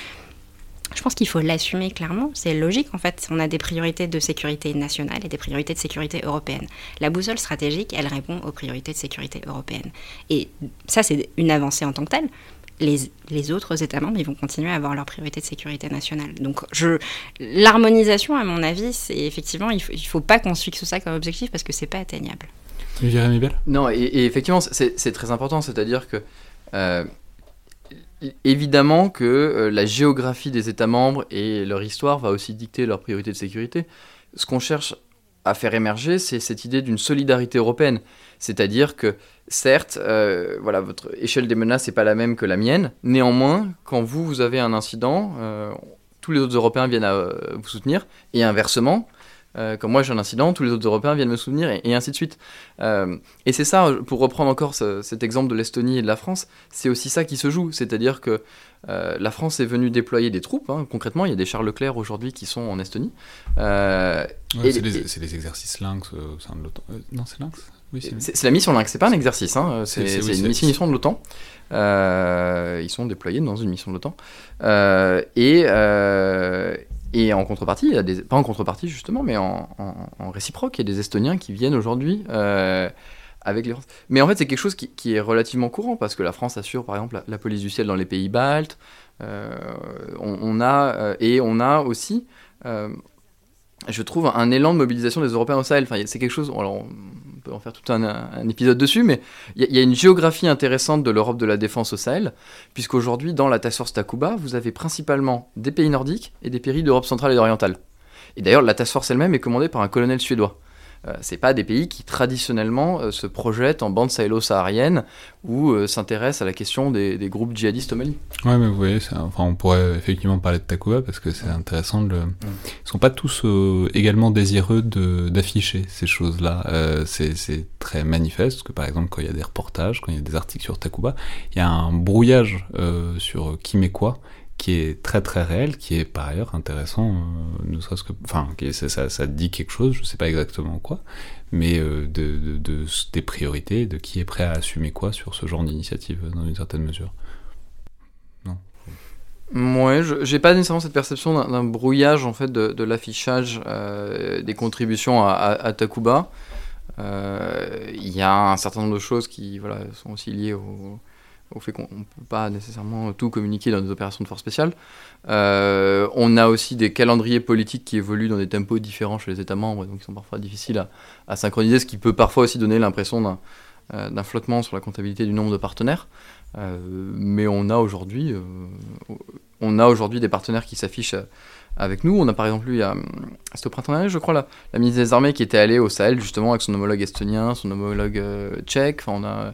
je pense qu'il faut l'assumer clairement. C'est logique en fait. On a des priorités de sécurité nationale et des priorités de sécurité européenne. La boussole stratégique, elle répond aux priorités de sécurité européenne. Et ça, c'est une avancée en tant que telle. Les, les, autres États membres, ils vont continuer à avoir leurs priorités de sécurité nationale. Donc, je, l'harmonisation, à mon avis, c'est effectivement, il ne faut, pas qu'on se fixe ça comme objectif parce que c'est pas atteignable. Non, et, et effectivement, c'est très important. C'est-à-dire que euh, évidemment que euh, la géographie des États membres et leur histoire va aussi dicter leurs priorités de sécurité. Ce qu'on cherche à faire émerger, c'est cette idée d'une solidarité européenne. C'est-à-dire que, certes, euh, voilà, votre échelle des menaces n'est pas la même que la mienne. Néanmoins, quand vous, vous avez un incident, euh, tous les autres Européens viennent à vous soutenir. Et inversement, euh, quand moi j'ai un incident, tous les autres Européens viennent me soutenir et, ainsi de suite. Euh, et c'est ça, pour reprendre encore cet exemple de l'Estonie et de la France, c'est aussi ça qui se joue. C'est-à-dire que euh, la France est venue déployer des troupes. Hein. Concrètement, il y a des chars Leclerc aujourd'hui qui sont en Estonie. c'est les, exercices Lynx au sein de l'OTAN. non, c'est Lynx? Oui, c'est la mission Lynx, c'est pas un exercice, hein. c'est une mission de l'OTAN. ils sont déployés dans une mission de l'OTAN. et, et en contrepartie, pas en contrepartie justement, mais en, réciproque, il y a des Estoniens qui viennent aujourd'hui euh, avec les Français. Mais en fait, c'est quelque chose qui, est relativement courant parce que la France assure par exemple la, police du ciel dans les pays baltes. Euh, on, a, euh, et on a aussi je trouve, un élan de mobilisation des Européens au Sahel. Enfin, c'est quelque chose, peut en faire tout un, épisode dessus, mais il y, a une géographie intéressante de l'Europe de la défense au Sahel, puisqu'aujourd'hui, dans la Task Force Takuba, vous avez principalement des pays nordiques et des pays d'Europe centrale et orientale. Et d'ailleurs, la Task Force elle-même est commandée par un colonel suédois. Euh, c'est pas des pays qui traditionnellement euh, se projettent en bande sahélo-saharienne ou euh, s'intéressent à la question des, groupes djihadistes au Mali. Ouais, mais vous voyez, enfin, on pourrait effectivement parler de Takuba parce que c'est intéressant. De le... Mm. Ils sont pas tous également désireux d'afficher ces choses-là. c'est très manifeste parce que par exemple, quand il y a des reportages, quand il y a des articles sur Takuba, il y a un brouillage sur qui met quoi qui est très très réel, qui est par ailleurs intéressant, euh, ne serait-ce que, enfin, ça, dit quelque chose, je sais pas exactement quoi, mais euh, de, de, des priorités, de qui est prêt à assumer quoi sur ce genre d'initiative dans une certaine mesure. Non. Ouais, j'ai pas nécessairement cette perception d'un brouillage en fait de, l'affichage euh, des contributions à, à, Takuba. Il y a un certain nombre de choses qui voilà, sont aussi liées au, au fait qu'on ne peut pas nécessairement tout communiquer dans des opérations de force spéciale. Euh, on a aussi des calendriers politiques qui évoluent dans des tempos différents chez les États membres, donc ils sont parfois difficiles à, synchroniser, ce qui peut parfois aussi donner l'impression d'un euh, flottement sur la comptabilité du nombre de partenaires. Euh, mais on a aujourd'hui on a des partenaires qui s'affichent avec nous. On a par exemple eu, c'était au printemps dernier, je crois, la, ministre des Armées qui était allée au Sahel justement avec son homologue estonien, son homologue tchèque. On a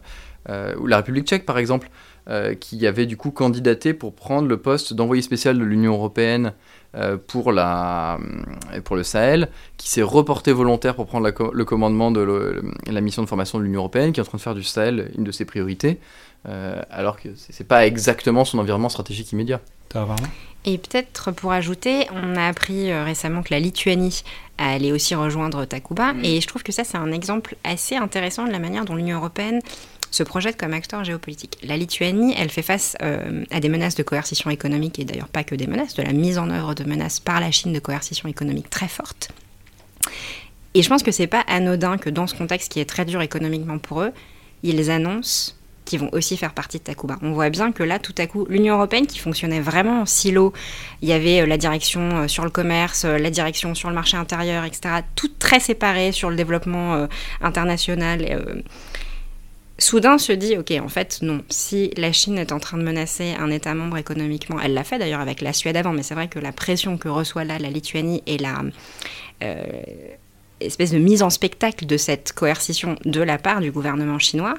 ou la République tchèque par exemple, euh, qui avait du coup candidaté pour prendre le poste d'envoyé spécial de l'Union européenne euh, pour, la, pour le Sahel, qui s'est reporté volontaire pour prendre le commandement de la mission de formation de l'Union européenne, qui est en train de faire du Sahel une de ses priorités, alors que ce n'est pas exactement son environnement stratégique immédiat. Et peut-être pour ajouter, on a appris récemment que la Lituanie allait aussi rejoindre Takuba, mm. et je trouve que ça c'est un exemple assez intéressant de la manière dont l'Union européenne se projette comme acteur géopolitique. La Lituanie, elle fait face euh, à des menaces de coercition économique, et d'ailleurs pas que des menaces, de la mise en œuvre de menaces par la Chine de coercition économique très forte. Et je pense que c'est pas anodin que dans ce contexte qui est très dur économiquement pour eux, ils annoncent qu'ils vont aussi faire partie de Takuba. On voit bien que là, tout à coup, l'Union européenne qui fonctionnait vraiment en silo, il y avait euh, la direction euh, sur le commerce, la direction sur le marché intérieur, etc., tout très séparé sur le développement international soudain se dit, ok, en fait, non, si la Chine est en train de menacer un État membre économiquement, elle l'a fait d'ailleurs avec la Suède avant, mais c'est vrai que la pression que reçoit là la Lituanie et la euh, espèce de mise en spectacle de cette coercition de la part du gouvernement chinois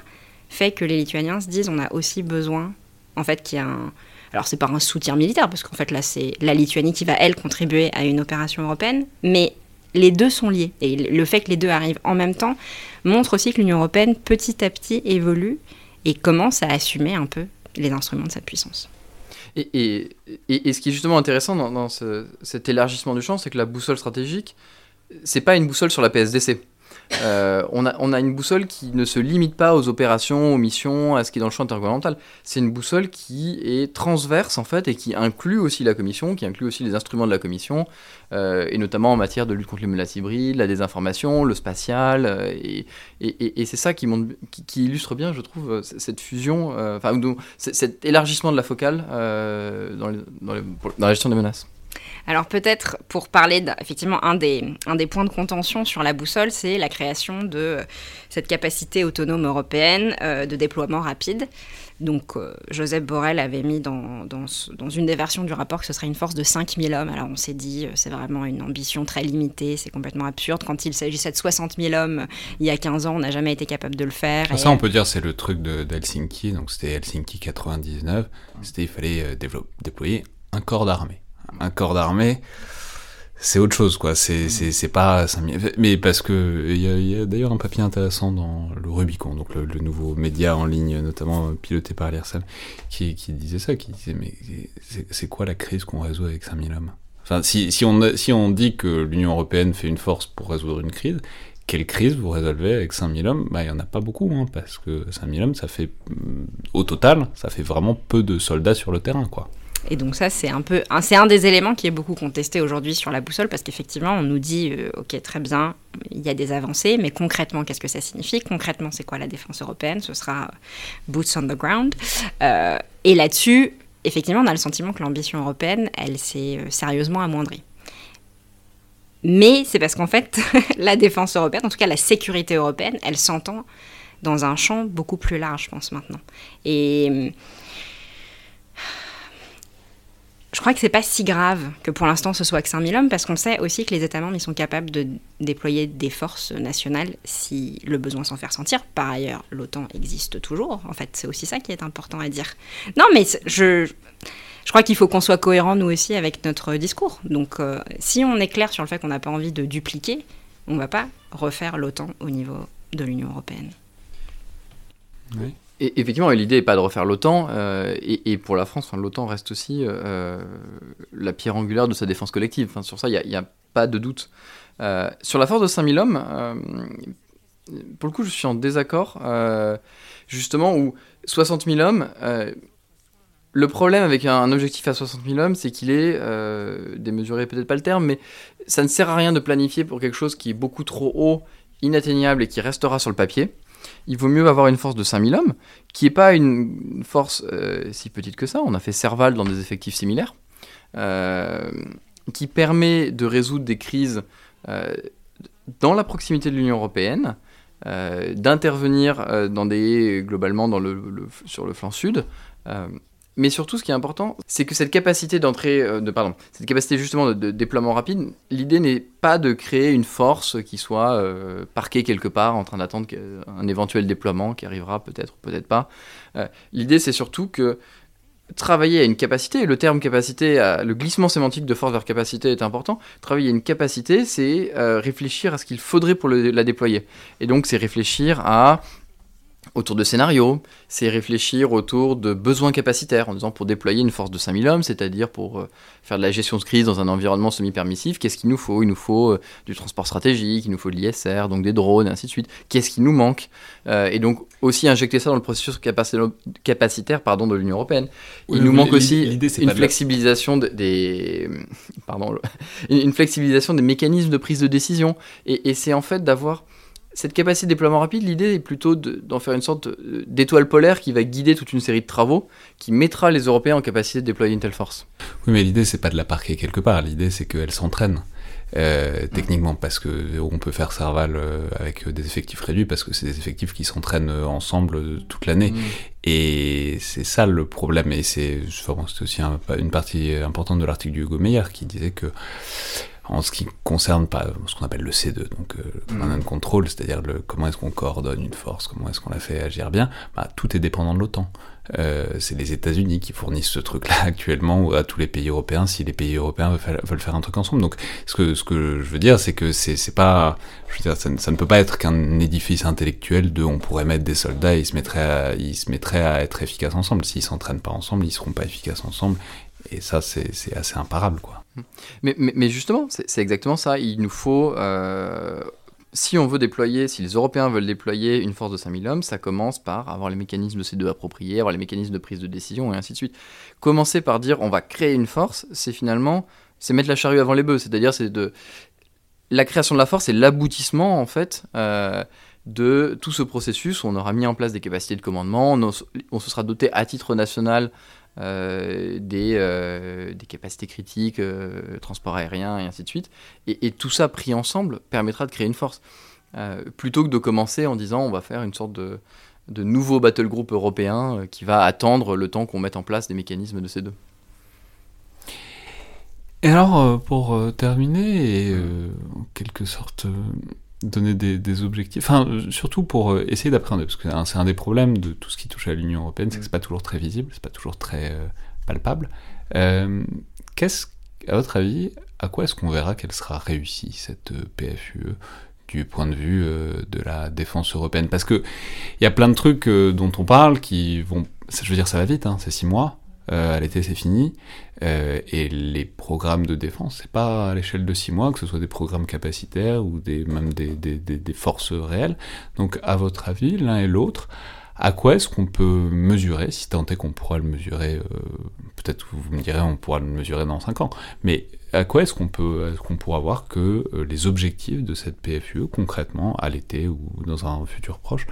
fait que les Lituaniens se disent, on a aussi besoin, en fait, qu'il y a un... Alors c'est pas un soutien militaire, parce qu'en fait là c'est la Lituanie qui va, elle, contribuer à une opération européenne, mais les deux sont liés. Et le fait que les deux arrivent en même temps montre aussi que l'Union européenne, petit à petit, évolue et commence à assumer un peu les instruments de cette puissance. Et, et, ce qui est justement intéressant dans, cet élargissement du champ, c'est que la boussole stratégique, c'est pas une boussole sur la PSDC. Euh, on, a, une boussole qui ne se limite pas aux opérations, aux missions, à ce qui est dans le champ intergouvernemental. C'est une boussole qui est transverse en fait et qui inclut aussi la commission, qui inclut aussi les instruments de la commission, euh, et notamment en matière de lutte contre les menaces hybrides, la désinformation, le spatial. Euh, et, c'est ça qui, illustre bien, je trouve, cette fusion, enfin, cet élargissement de la focale dans, dans la gestion des menaces. Alors peut-être pour parler, effectivement, un des, un des points de contention sur la boussole, c'est la création de euh, cette capacité autonome européenne euh, de déploiement rapide. Donc euh, Joseph Borrell avait mis dans, dans, dans, une des versions du rapport que ce serait une force de 5000 hommes. Alors on s'est dit, c'est vraiment une ambition très limitée, c'est complètement absurde. Quand il s'agissait de 60 000 hommes il y a 15 ans, on n'a jamais été capable de le faire. Ah, ça, on peut dire, c'est le truc d'Helsinki. Donc c'était Helsinki 99. C'était, il fallait déployer un corps d'armée un corps d'armée, c'est autre chose, quoi. C'est, mm. c'est, c'est pas Mais parce que il y a, d'ailleurs un papier intéressant dans le Rubicon, donc le, nouveau média en ligne, notamment piloté par l'IRSAM, qui, qui disait ça, qui disait mais c'est, quoi la crise qu'on résout avec 5000 hommes? Enfin, si, si, on, si on dit que l'Union Européenne fait une force pour résoudre une crise, quelle crise vous résolvez avec 5000 hommes? Bah, il n'y en a pas beaucoup, hein, parce que 5000 hommes, ça fait, au total, ça fait vraiment peu de soldats sur le terrain, quoi. Et donc ça, c'est un peu, c'est un des éléments qui est beaucoup contesté aujourd'hui sur la boussole parce qu'effectivement, on nous dit, euh, ok, très bien, il y a des avancées, mais concrètement, qu'est-ce que ça signifie? Concrètement, c'est quoi la défense européenne? Ce sera boots on the ground. Euh, et là-dessus, effectivement, on a le sentiment que l'ambition européenne, elle s'est euh, sérieusement amoindrie. Mais c'est parce qu'en fait, la défense européenne, en tout cas la sécurité européenne, elle s'entend dans un champ beaucoup plus large, je pense maintenant. Et je crois que c'est pas si grave que pour l'instant ce soit que 5000 hommes, parce qu'on sait aussi que les États membres ils sont capables de déployer des forces nationales si le besoin s'en fait sentir. Par ailleurs, l'OTAN existe toujours. En fait, c'est aussi ça qui est important à dire. Non, mais je, je crois qu'il faut qu'on soit cohérent nous aussi avec notre discours. Donc, euh, si on est clair sur le fait qu'on n'a pas envie de dupliquer, on ne va pas refaire l'OTAN au niveau de l'Union européenne. Oui. Et effectivement, l'idée n'est pas de refaire l'OTAN, euh, et, pour la France, l'OTAN reste aussi euh, la pierre angulaire de sa défense collective. Sur ça, il n'y a, pas de doute. Euh, sur la force de 5000 hommes, pour le coup, je suis en désaccord, justement, où 60 000 hommes, le problème avec un, objectif à 60 000 hommes, c'est qu'il est, démesuré peut-être pas le terme, mais ça ne sert à rien de planifier pour quelque chose qui est beaucoup trop haut, inatteignable et qui restera sur le papier il vaut mieux avoir une force de 5000 hommes, qui n'est pas une force euh, si petite que ça. On a fait Serval dans des effectifs similaires, euh, qui permet de résoudre des crises euh, dans la proximité de l'Union européenne, d'intervenir dans des globalement sur le flanc sud. Mais surtout, ce qui est important, c'est que cette capacité d'entrée, euh, de, pardon, cette capacité justement de, déploiement rapide, l'idée n'est pas de créer une force qui soit euh, parquée quelque part en train d'attendre un éventuel déploiement qui arrivera peut-être ou peut-être pas. Euh, l'idée, c'est surtout que travailler à une capacité, le terme capacité, le glissement sémantique de force vers capacité est important, travailler à une capacité, c'est réfléchir à ce qu'il faudrait pour la déployer. Et donc, c'est réfléchir à autour de scénarios, c'est réfléchir autour de besoins capacitaires, en disant pour déployer une force de 5000 hommes, c'est-à-dire pour euh, faire de la gestion de crise dans un environnement semi-permissif, qu'est-ce qu'il nous faut? Il nous faut euh, du transport stratégique, il nous faut de l'ISR, donc des drones, et ainsi de suite. Qu'est-ce qui nous manque? Euh, Et donc aussi injecter ça dans le processus capacitaire pardon, de l'Union Européenne. il nous manque aussi une flexibilisation des... Pardon, une flexibilisation des mécanismes de prise de décision. et c'est en fait d'avoir cette capacité de déploiement rapide, l'idée est plutôt d'en faire une sorte euh, d'étoile polaire qui va guider toute une série de travaux qui mettra les Européens en capacité de déployer une telle force. Oui, mais l'idée, c'est pas de la parquer quelque part. L'idée, c'est qu'elle s'entraîne. Euh, techniquement parce que on peut faire Serval euh, avec des effectifs réduits parce que c'est des effectifs qui s'entraînent ensemble toute l'année mm. et c'est ça le problème et c'est aussi une partie importante de l'article du Hugo Meyer qui disait que en ce qui concerne pas ce qu'on appelle le C2, donc euh, le command and control, c'est-à-dire le, comment est-ce qu'on coordonne une force, comment est-ce qu'on la fait agir bien, bah, tout est dépendant de l'OTAN. Euh, c'est les États-Unis qui fournissent ce truc-là actuellement à tous les pays européens si les pays européens veulent faire, un truc ensemble. Donc, ce que, ce que je veux dire, c'est que c'est pas, je veux dire, ça, ne peut pas être qu'un édifice intellectuel de on pourrait mettre des soldats et ils se mettraient à, ils se mettraient à être efficaces ensemble. S'ils s'entraînent pas ensemble, ils seront pas efficaces ensemble. Et ça, c'est assez imparable, quoi. Mais, mais, justement, c'est exactement ça. Il nous faut euh, si on veut déployer, si les Européens veulent déployer une force de 5000 hommes, ça commence par avoir les mécanismes de C2 appropriés, avoir les mécanismes de prise de décision et ainsi de suite. Commencer par dire on va créer une force, c'est finalement c'est mettre la charrue avant les bœufs, c'est-à-dire c'est de la création de la force, c'est l'aboutissement en fait euh, de tout ce processus on aura mis en place des capacités de commandement, on se sera doté à titre national euh, des, euh, des, capacités critiques, euh, transport aérien et ainsi de suite. Et, tout ça pris ensemble permettra de créer une force. plutôt que de commencer en disant on va faire une sorte de, de nouveau battle group européen qui va attendre le temps qu'on mette en place des mécanismes de ces deux. Et alors, pour terminer, et en quelque sorte donner des, objectifs, enfin surtout pour euh, essayer d'appréhender, parce que c'est un des problèmes de tout ce qui touche à l'Union européenne, c'est que c'est pas toujours très visible, c'est pas toujours très euh, palpable. Euh, qu'est-ce, à votre avis, à quoi est-ce qu'on verra qu'elle sera réussie cette PFUE du point de vue de la défense européenne? Parce que il y a plein de trucs dont on parle qui vont, je veux dire, ça va vite, hein, c'est six mois. Euh, à l'été c'est fini. Euh, et les programmes de défense, c'est pas à l'échelle de six mois, que ce soit des programmes capacitaires ou même des, forces réelles. Donc à votre avis, l'un et l'autre, à quoi est-ce qu'on peut mesurer, si tant est qu'on pourra le mesurer, euh, peut-être vous me direz on pourra le mesurer dans cinq ans, mais à quoi est-ce qu'on peut, qu'on pourra voir que euh, les objectifs de cette PFUE concrètement à l'été ou dans un futur proche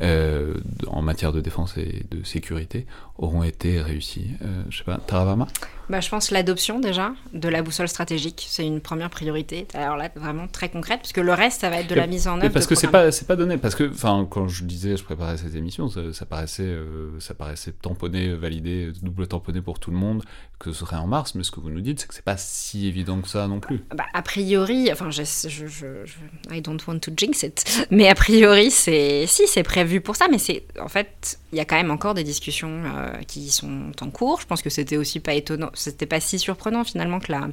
en matière de défense et de sécurité auront été réussis Je sais pas, Taravama? Bah, je pense l'adoption déjà de la boussole stratégique, c'est une première priorité. Alors là, vraiment très concrète, puisque le reste, ça va être de la mise en œuvre. parce que c'est pas, pas donné. Parce que, quand je disais, je préparais cette émission, ça, paraissait, ça paraissait tamponné, validé, double tamponné pour tout le monde, que ce serait en mars. Mais ce que vous nous dites, c'est que c'est pas si évident que ça non plus. Bah, a priori, enfin, je, je, je, I don't want to jinx it, mais a priori, c'est si c'est prévu pour ça, mais c'est en fait, il y a quand même encore des discussions euh, qui sont en cours. Je pense que c'était aussi pas étonnant, c'était pas si surprenant finalement que la,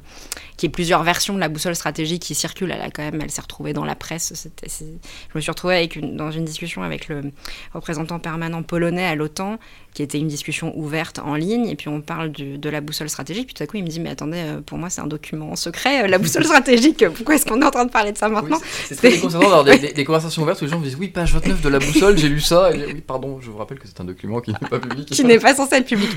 qu'il y ait plusieurs versions de la boussole stratégique qui circulent. Elle a quand même, elle s'est retrouvée dans la presse. C'était, je me suis retrouvée avec une, dans une discussion avec le représentant permanent polonais à l'OTAN qui était une discussion ouverte en ligne, et puis on parle de la boussole stratégique, puis tout à coup il me dit, mais attendez, euh, pour moi c'est un document secret, euh, la boussole stratégique, pourquoi est-ce qu'on est en train de parler de ça maintenant C'est très déconcertant d'avoir des, des, conversations ouvertes où les gens me disent, oui, page 29 de la boussole, j'ai lu ça, et oui, pardon, je vous rappelle que c'est un document qui n'est pas public. qui n'est pas censé être public.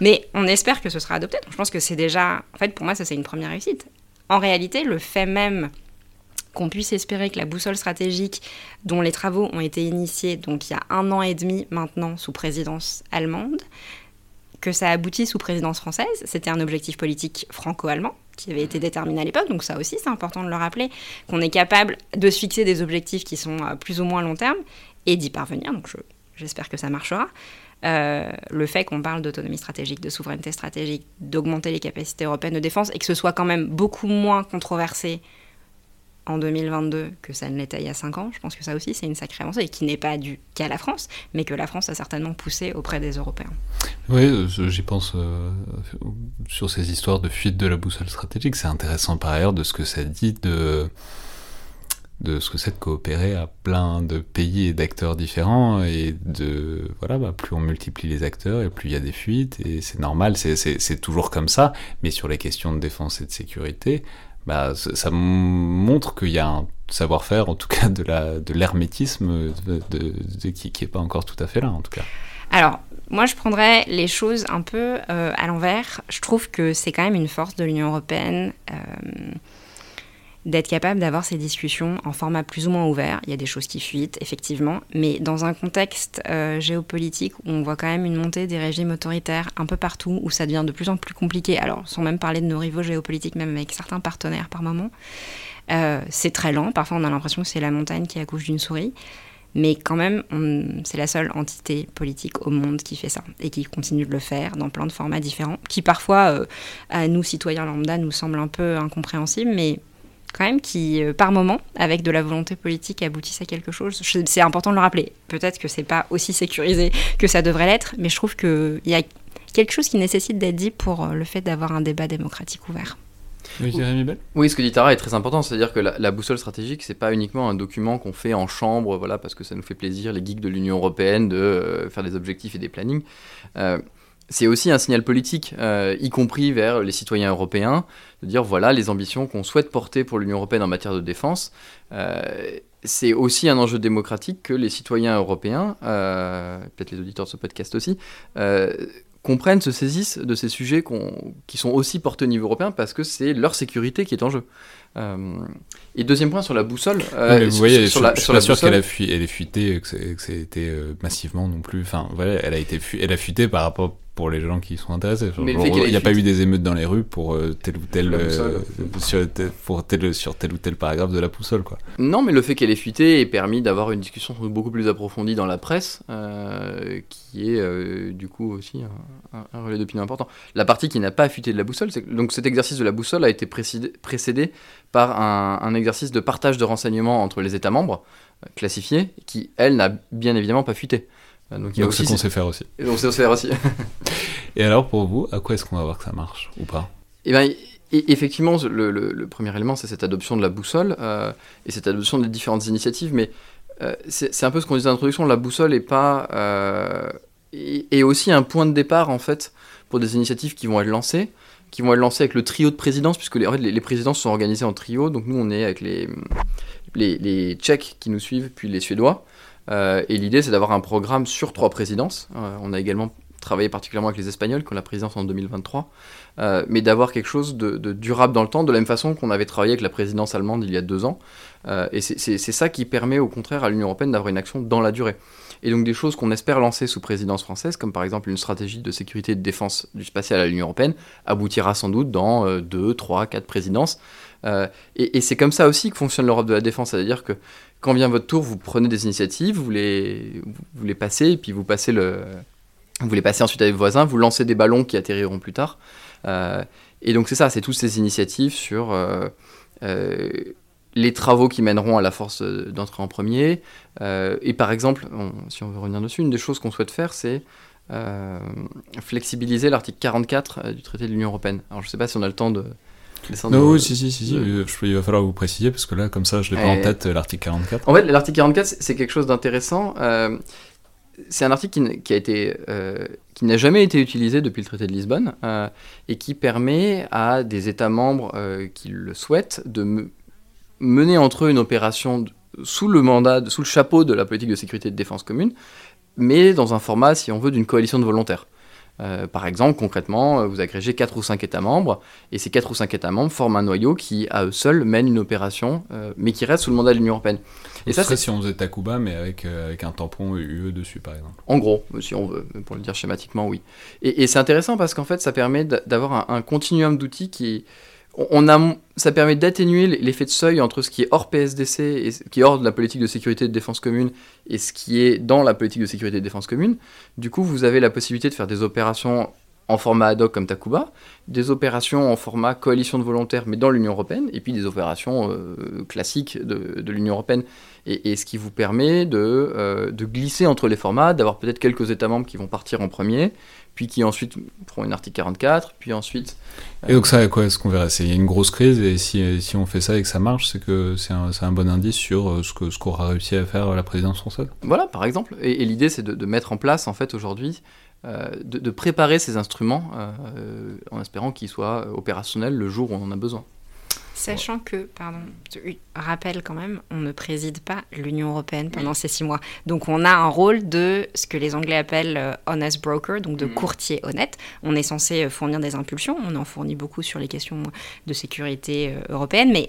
mais on espère que ce sera adopté, donc je pense que c'est déjà, en fait pour moi ça c'est une première réussite. En réalité, le fait même qu'on puisse espérer que la boussole stratégique, dont les travaux ont été initiés donc il y a un an et demi maintenant sous présidence allemande, que ça aboutit sous présidence française. C'était un objectif politique franco-allemand qui avait été déterminé à l'époque, donc ça aussi c'est important de le rappeler, qu'on est capable de se fixer des objectifs qui sont euh, plus ou moins long terme et d'y parvenir, donc j'espère que ça marchera. Euh, le fait qu'on parle d'autonomie stratégique, de souveraineté stratégique, d'augmenter les capacités européennes de défense et que ce soit quand même beaucoup moins controversé en 2022 que ça ne l'était il y a 5 ans. Je pense que ça aussi, c'est une sacrée avancée, et qui n'est pas due qu'à la France, mais que la France a certainement poussé auprès des Européens. Oui, euh, j'y pense euh, sur ces histoires de fuite de la boussole stratégique. C'est intéressant par ailleurs de ce que ça dit de ce que c'est de coopérer à plein de pays et d'acteurs différents et de voilà bah, plus on multiplie les acteurs et plus il y a des fuites et c'est normal c'est toujours comme ça mais sur les questions de défense et de sécurité bah, ça montre qu'il y a un savoir-faire, en tout cas de l'hermétisme, qui n'est pas encore tout à fait là, en tout cas. Alors, moi, je prendrais les choses un peu euh, à l'envers. Je trouve que c'est quand même une force de l'Union européenne. Euh, d'être capable d'avoir ces discussions en format plus ou moins ouvert. Il y a des choses qui fuitent, effectivement, mais dans un contexte euh, géopolitique où on voit quand même une montée des régimes autoritaires un peu partout, où ça devient de plus en plus compliqué, alors sans même parler de nos rivaux géopolitiques, même avec certains partenaires par moment, euh, c'est très lent. Parfois, on a l'impression que c'est la montagne qui accouche d'une souris. Mais quand même, c'est la seule entité politique au monde qui fait ça et qui continue de le faire dans plein de formats différents, qui parfois, euh, à nous, citoyens lambda, nous semblent un peu incompréhensibles, mais quand même qui, euh, par moment, avec de la volonté politique, aboutissent à quelque chose. C'est important de le rappeler. Peut-être que c'est pas aussi sécurisé que ça devrait l'être, mais je trouve qu'il y a quelque chose qui nécessite d'être dit pour euh, le fait d'avoir un débat démocratique ouvert. Oui, ce que dit Tara est très important, c'est-à-dire que la, boussole stratégique, c'est pas uniquement un document qu'on fait en chambre, voilà, parce que ça nous fait plaisir, les geeks de l'Union européenne, de euh, faire des objectifs et des plannings. Euh, c'est aussi un signal politique, euh, y compris vers les citoyens européens, de dire voilà les ambitions qu'on souhaite porter pour l'Union européenne en matière de défense. c'est aussi un enjeu démocratique que les citoyens européens, peut-être les auditeurs de ce podcast aussi, comprennent, se saisissent de ces sujets qui sont aussi portés au niveau européen parce que c'est leur sécurité qui est en jeu. Euh, et deuxième point sur la boussole. Euh, vous voyez, sur, la, je suis pas sûr qu'elle elle est fuitée, que c'était euh, massivement non plus. Enfin, voilà, elle a été, elle a fuité par rapport pour les gens qui sont intéressés. il n'y a pas eu des émeutes dans les rues pour euh, tel ou tel, euh, sur, tel, pour tel, sur tel ou tel paragraphe de la boussole. Quoi. Non, mais le fait qu'elle ait fuité ait permis d'avoir une discussion beaucoup plus approfondie dans la presse, euh, qui est du coup aussi un, relais d'opinion important. La partie qui n'a pas fuité de la boussole, c'est donc cet exercice de la boussole a été précédé, précédé par un, un, exercice de partage de renseignements entre les États membres classifiés, qui, elle, n'a bien évidemment pas fuité. Ah, donc, c'est qu'on sait faire aussi. on sait faire aussi. et alors pour vous, à quoi est-ce qu'on va voir que ça marche ou pas? Eh ben, effectivement, le, premier élément, c'est cette adoption de la boussole euh, et cette adoption des différentes initiatives. Mais euh, c'est un peu ce qu'on disait en introduction, la boussole est pas euh, est, aussi un point de départ en fait pour des initiatives qui vont être lancées, qui vont être lancées avec le trio de présidences, puisque les, les, présidences sont organisées en trio. Donc nous, on est avec les, les, les Tchèques qui nous suivent, puis les Suédois. Euh, et l'idée, c'est d'avoir un programme sur trois présidences. Euh, on a également travaillé particulièrement avec les Espagnols qui ont la présidence en 2023, euh, mais d'avoir quelque chose de, durable dans le temps, de la même façon qu'on avait travaillé avec la présidence allemande il y a deux ans. et c'est ça qui permet au contraire à l'Union européenne d'avoir une action dans la durée. Et donc des choses qu'on espère lancer sous présidence française, comme par exemple une stratégie de sécurité et de défense du spatial à l'Union européenne, aboutira sans doute dans deux, trois, quatre présidences. et, et c'est comme ça aussi que fonctionne l'Europe de la défense, c'est-à-dire que quand vient votre tour, vous prenez des initiatives, vous les, vous les passez, et puis vous passez le, vous les passez ensuite avec vos voisins, vous lancez des ballons qui atterriront plus tard. Euh, et donc c'est ça, c'est toutes ces initiatives sur euh, euh, les travaux qui mèneront à la force d'entrer en premier. et par exemple, si on veut revenir dessus, une des choses qu'on souhaite faire, c'est flexibiliser l'article 44 du traité de l'Union européenne. Alors je ne sais pas si on a le temps de, non, oui, si, si, si, il va falloir vous préciser parce que là, comme ça, je l'ai pas en tête, l'article 44. En fait, l'article 44, c'est quelque chose d'intéressant. Euh, c'est un article qui, a été, euh, qui n'a jamais été utilisé depuis le traité de Lisbonne euh, et qui permet à des États membres qui le souhaitent de mener entre eux une opération sous le mandat, sous le chapeau de la politique de sécurité et de défense commune, mais dans un format, si on veut, d'une coalition de volontaires. Euh, par exemple, concrètement, euh, vous agrégez 4 ou 5 États membres, et ces 4 ou 5 États membres forment un noyau qui, à eux seuls, mène une opération, euh, mais qui reste sous le mandat de l'Union Européenne. Et ça, c'est si on faisait Takuba, mais avec, avec un tampon UE dessus, par exemple. En gros, si on veut, pour le dire schématiquement, oui. Et, c'est intéressant parce qu'en fait, ça permet d'avoir un, un, continuum d'outils qui on a, ça permet d'atténuer l'effet de seuil entre ce qui est hors PSDC et ce qui est hors de la politique de sécurité et de défense commune et ce qui est dans la politique de sécurité et de défense commune. Du coup, vous avez la possibilité de faire des opérations en format ad hoc comme Takuba, des opérations en format coalition de volontaires mais dans l'Union européenne, et puis des opérations euh, classiques de, l'Union européenne. Et, ce qui vous permet de, euh, de glisser entre les formats, d'avoir peut-être quelques États membres qui vont partir en premier, puis qui ensuite feront une article 44, puis ensuite... Et donc ça, quoi est-ce qu'on verra Il y a une grosse crise, et si, si, on fait ça et que ça marche, c'est que c'est un, un, bon indice sur euh, ce qu'aura ce réussi à faire la présidence française? Voilà, par exemple. Et, l'idée, c'est de, de, mettre en place, en fait, aujourd'hui, euh, de, de, préparer ces instruments euh, en espérant qu'ils soient opérationnels le jour où on en a besoin. Sachant que, pardon, rappelle quand même, on ne préside pas l'Union européenne pendant ces six mois. Donc on a un rôle de ce que les Anglais appellent euh, honest broker, donc de mm. courtier honnête. On est censé euh, fournir des impulsions, on en fournit beaucoup sur les questions de sécurité euh, européenne, mais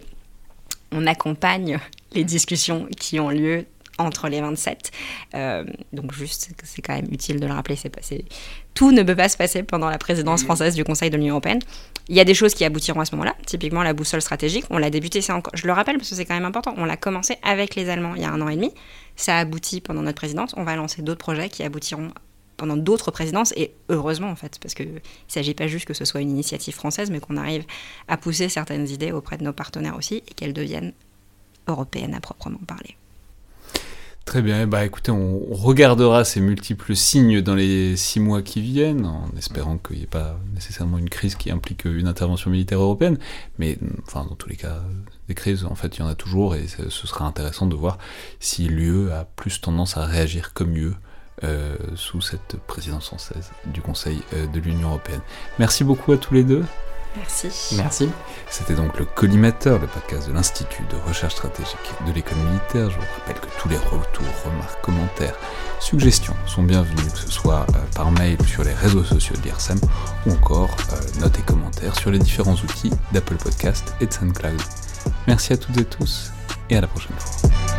on accompagne les discussions qui ont lieu entre les 27. donc juste, c'est quand même utile de le rappeler, c'est passé. Tout ne peut pas se passer pendant la présidence mm. française du Conseil de l'Union européenne. Il y a des choses qui aboutiront à ce moment-là, typiquement la boussole stratégique. On l'a débuté, encore, je le rappelle parce que c'est quand même important, on l'a commencé avec les Allemands il y a un an et demi. Ça a abouti pendant notre présidence. On va lancer d'autres projets qui aboutiront pendant d'autres présidences, et heureusement en fait, parce qu'il ne s'agit pas juste que ce soit une initiative française, mais qu'on arrive à pousser certaines idées auprès de nos partenaires aussi, et qu'elles deviennent européennes à proprement parler. Très bien, bah écoutez, on regardera ces multiples signes dans les six mois qui viennent, en espérant qu'il n'y ait pas nécessairement une crise qui implique une intervention militaire européenne, mais enfin dans tous les cas, des crises, en fait, il y en a toujours, et ce sera intéressant de voir si l'UE a plus tendance à réagir comme UE euh, sous cette présidence française du Conseil euh, de l'Union européenne. Merci beaucoup à tous les deux. Merci. Merci. C'était donc le Collimateur, le podcast de l'Institut de recherche stratégique de l'école militaire. Je vous rappelle que tous les retours, remarques, commentaires, suggestions sont bienvenus, que ce soit euh, par mail sur les réseaux sociaux de l'IRSEM ou encore euh, notes et commentaires sur les différents outils d'Apple Podcast et de SoundCloud. Merci à toutes et tous et à la prochaine fois.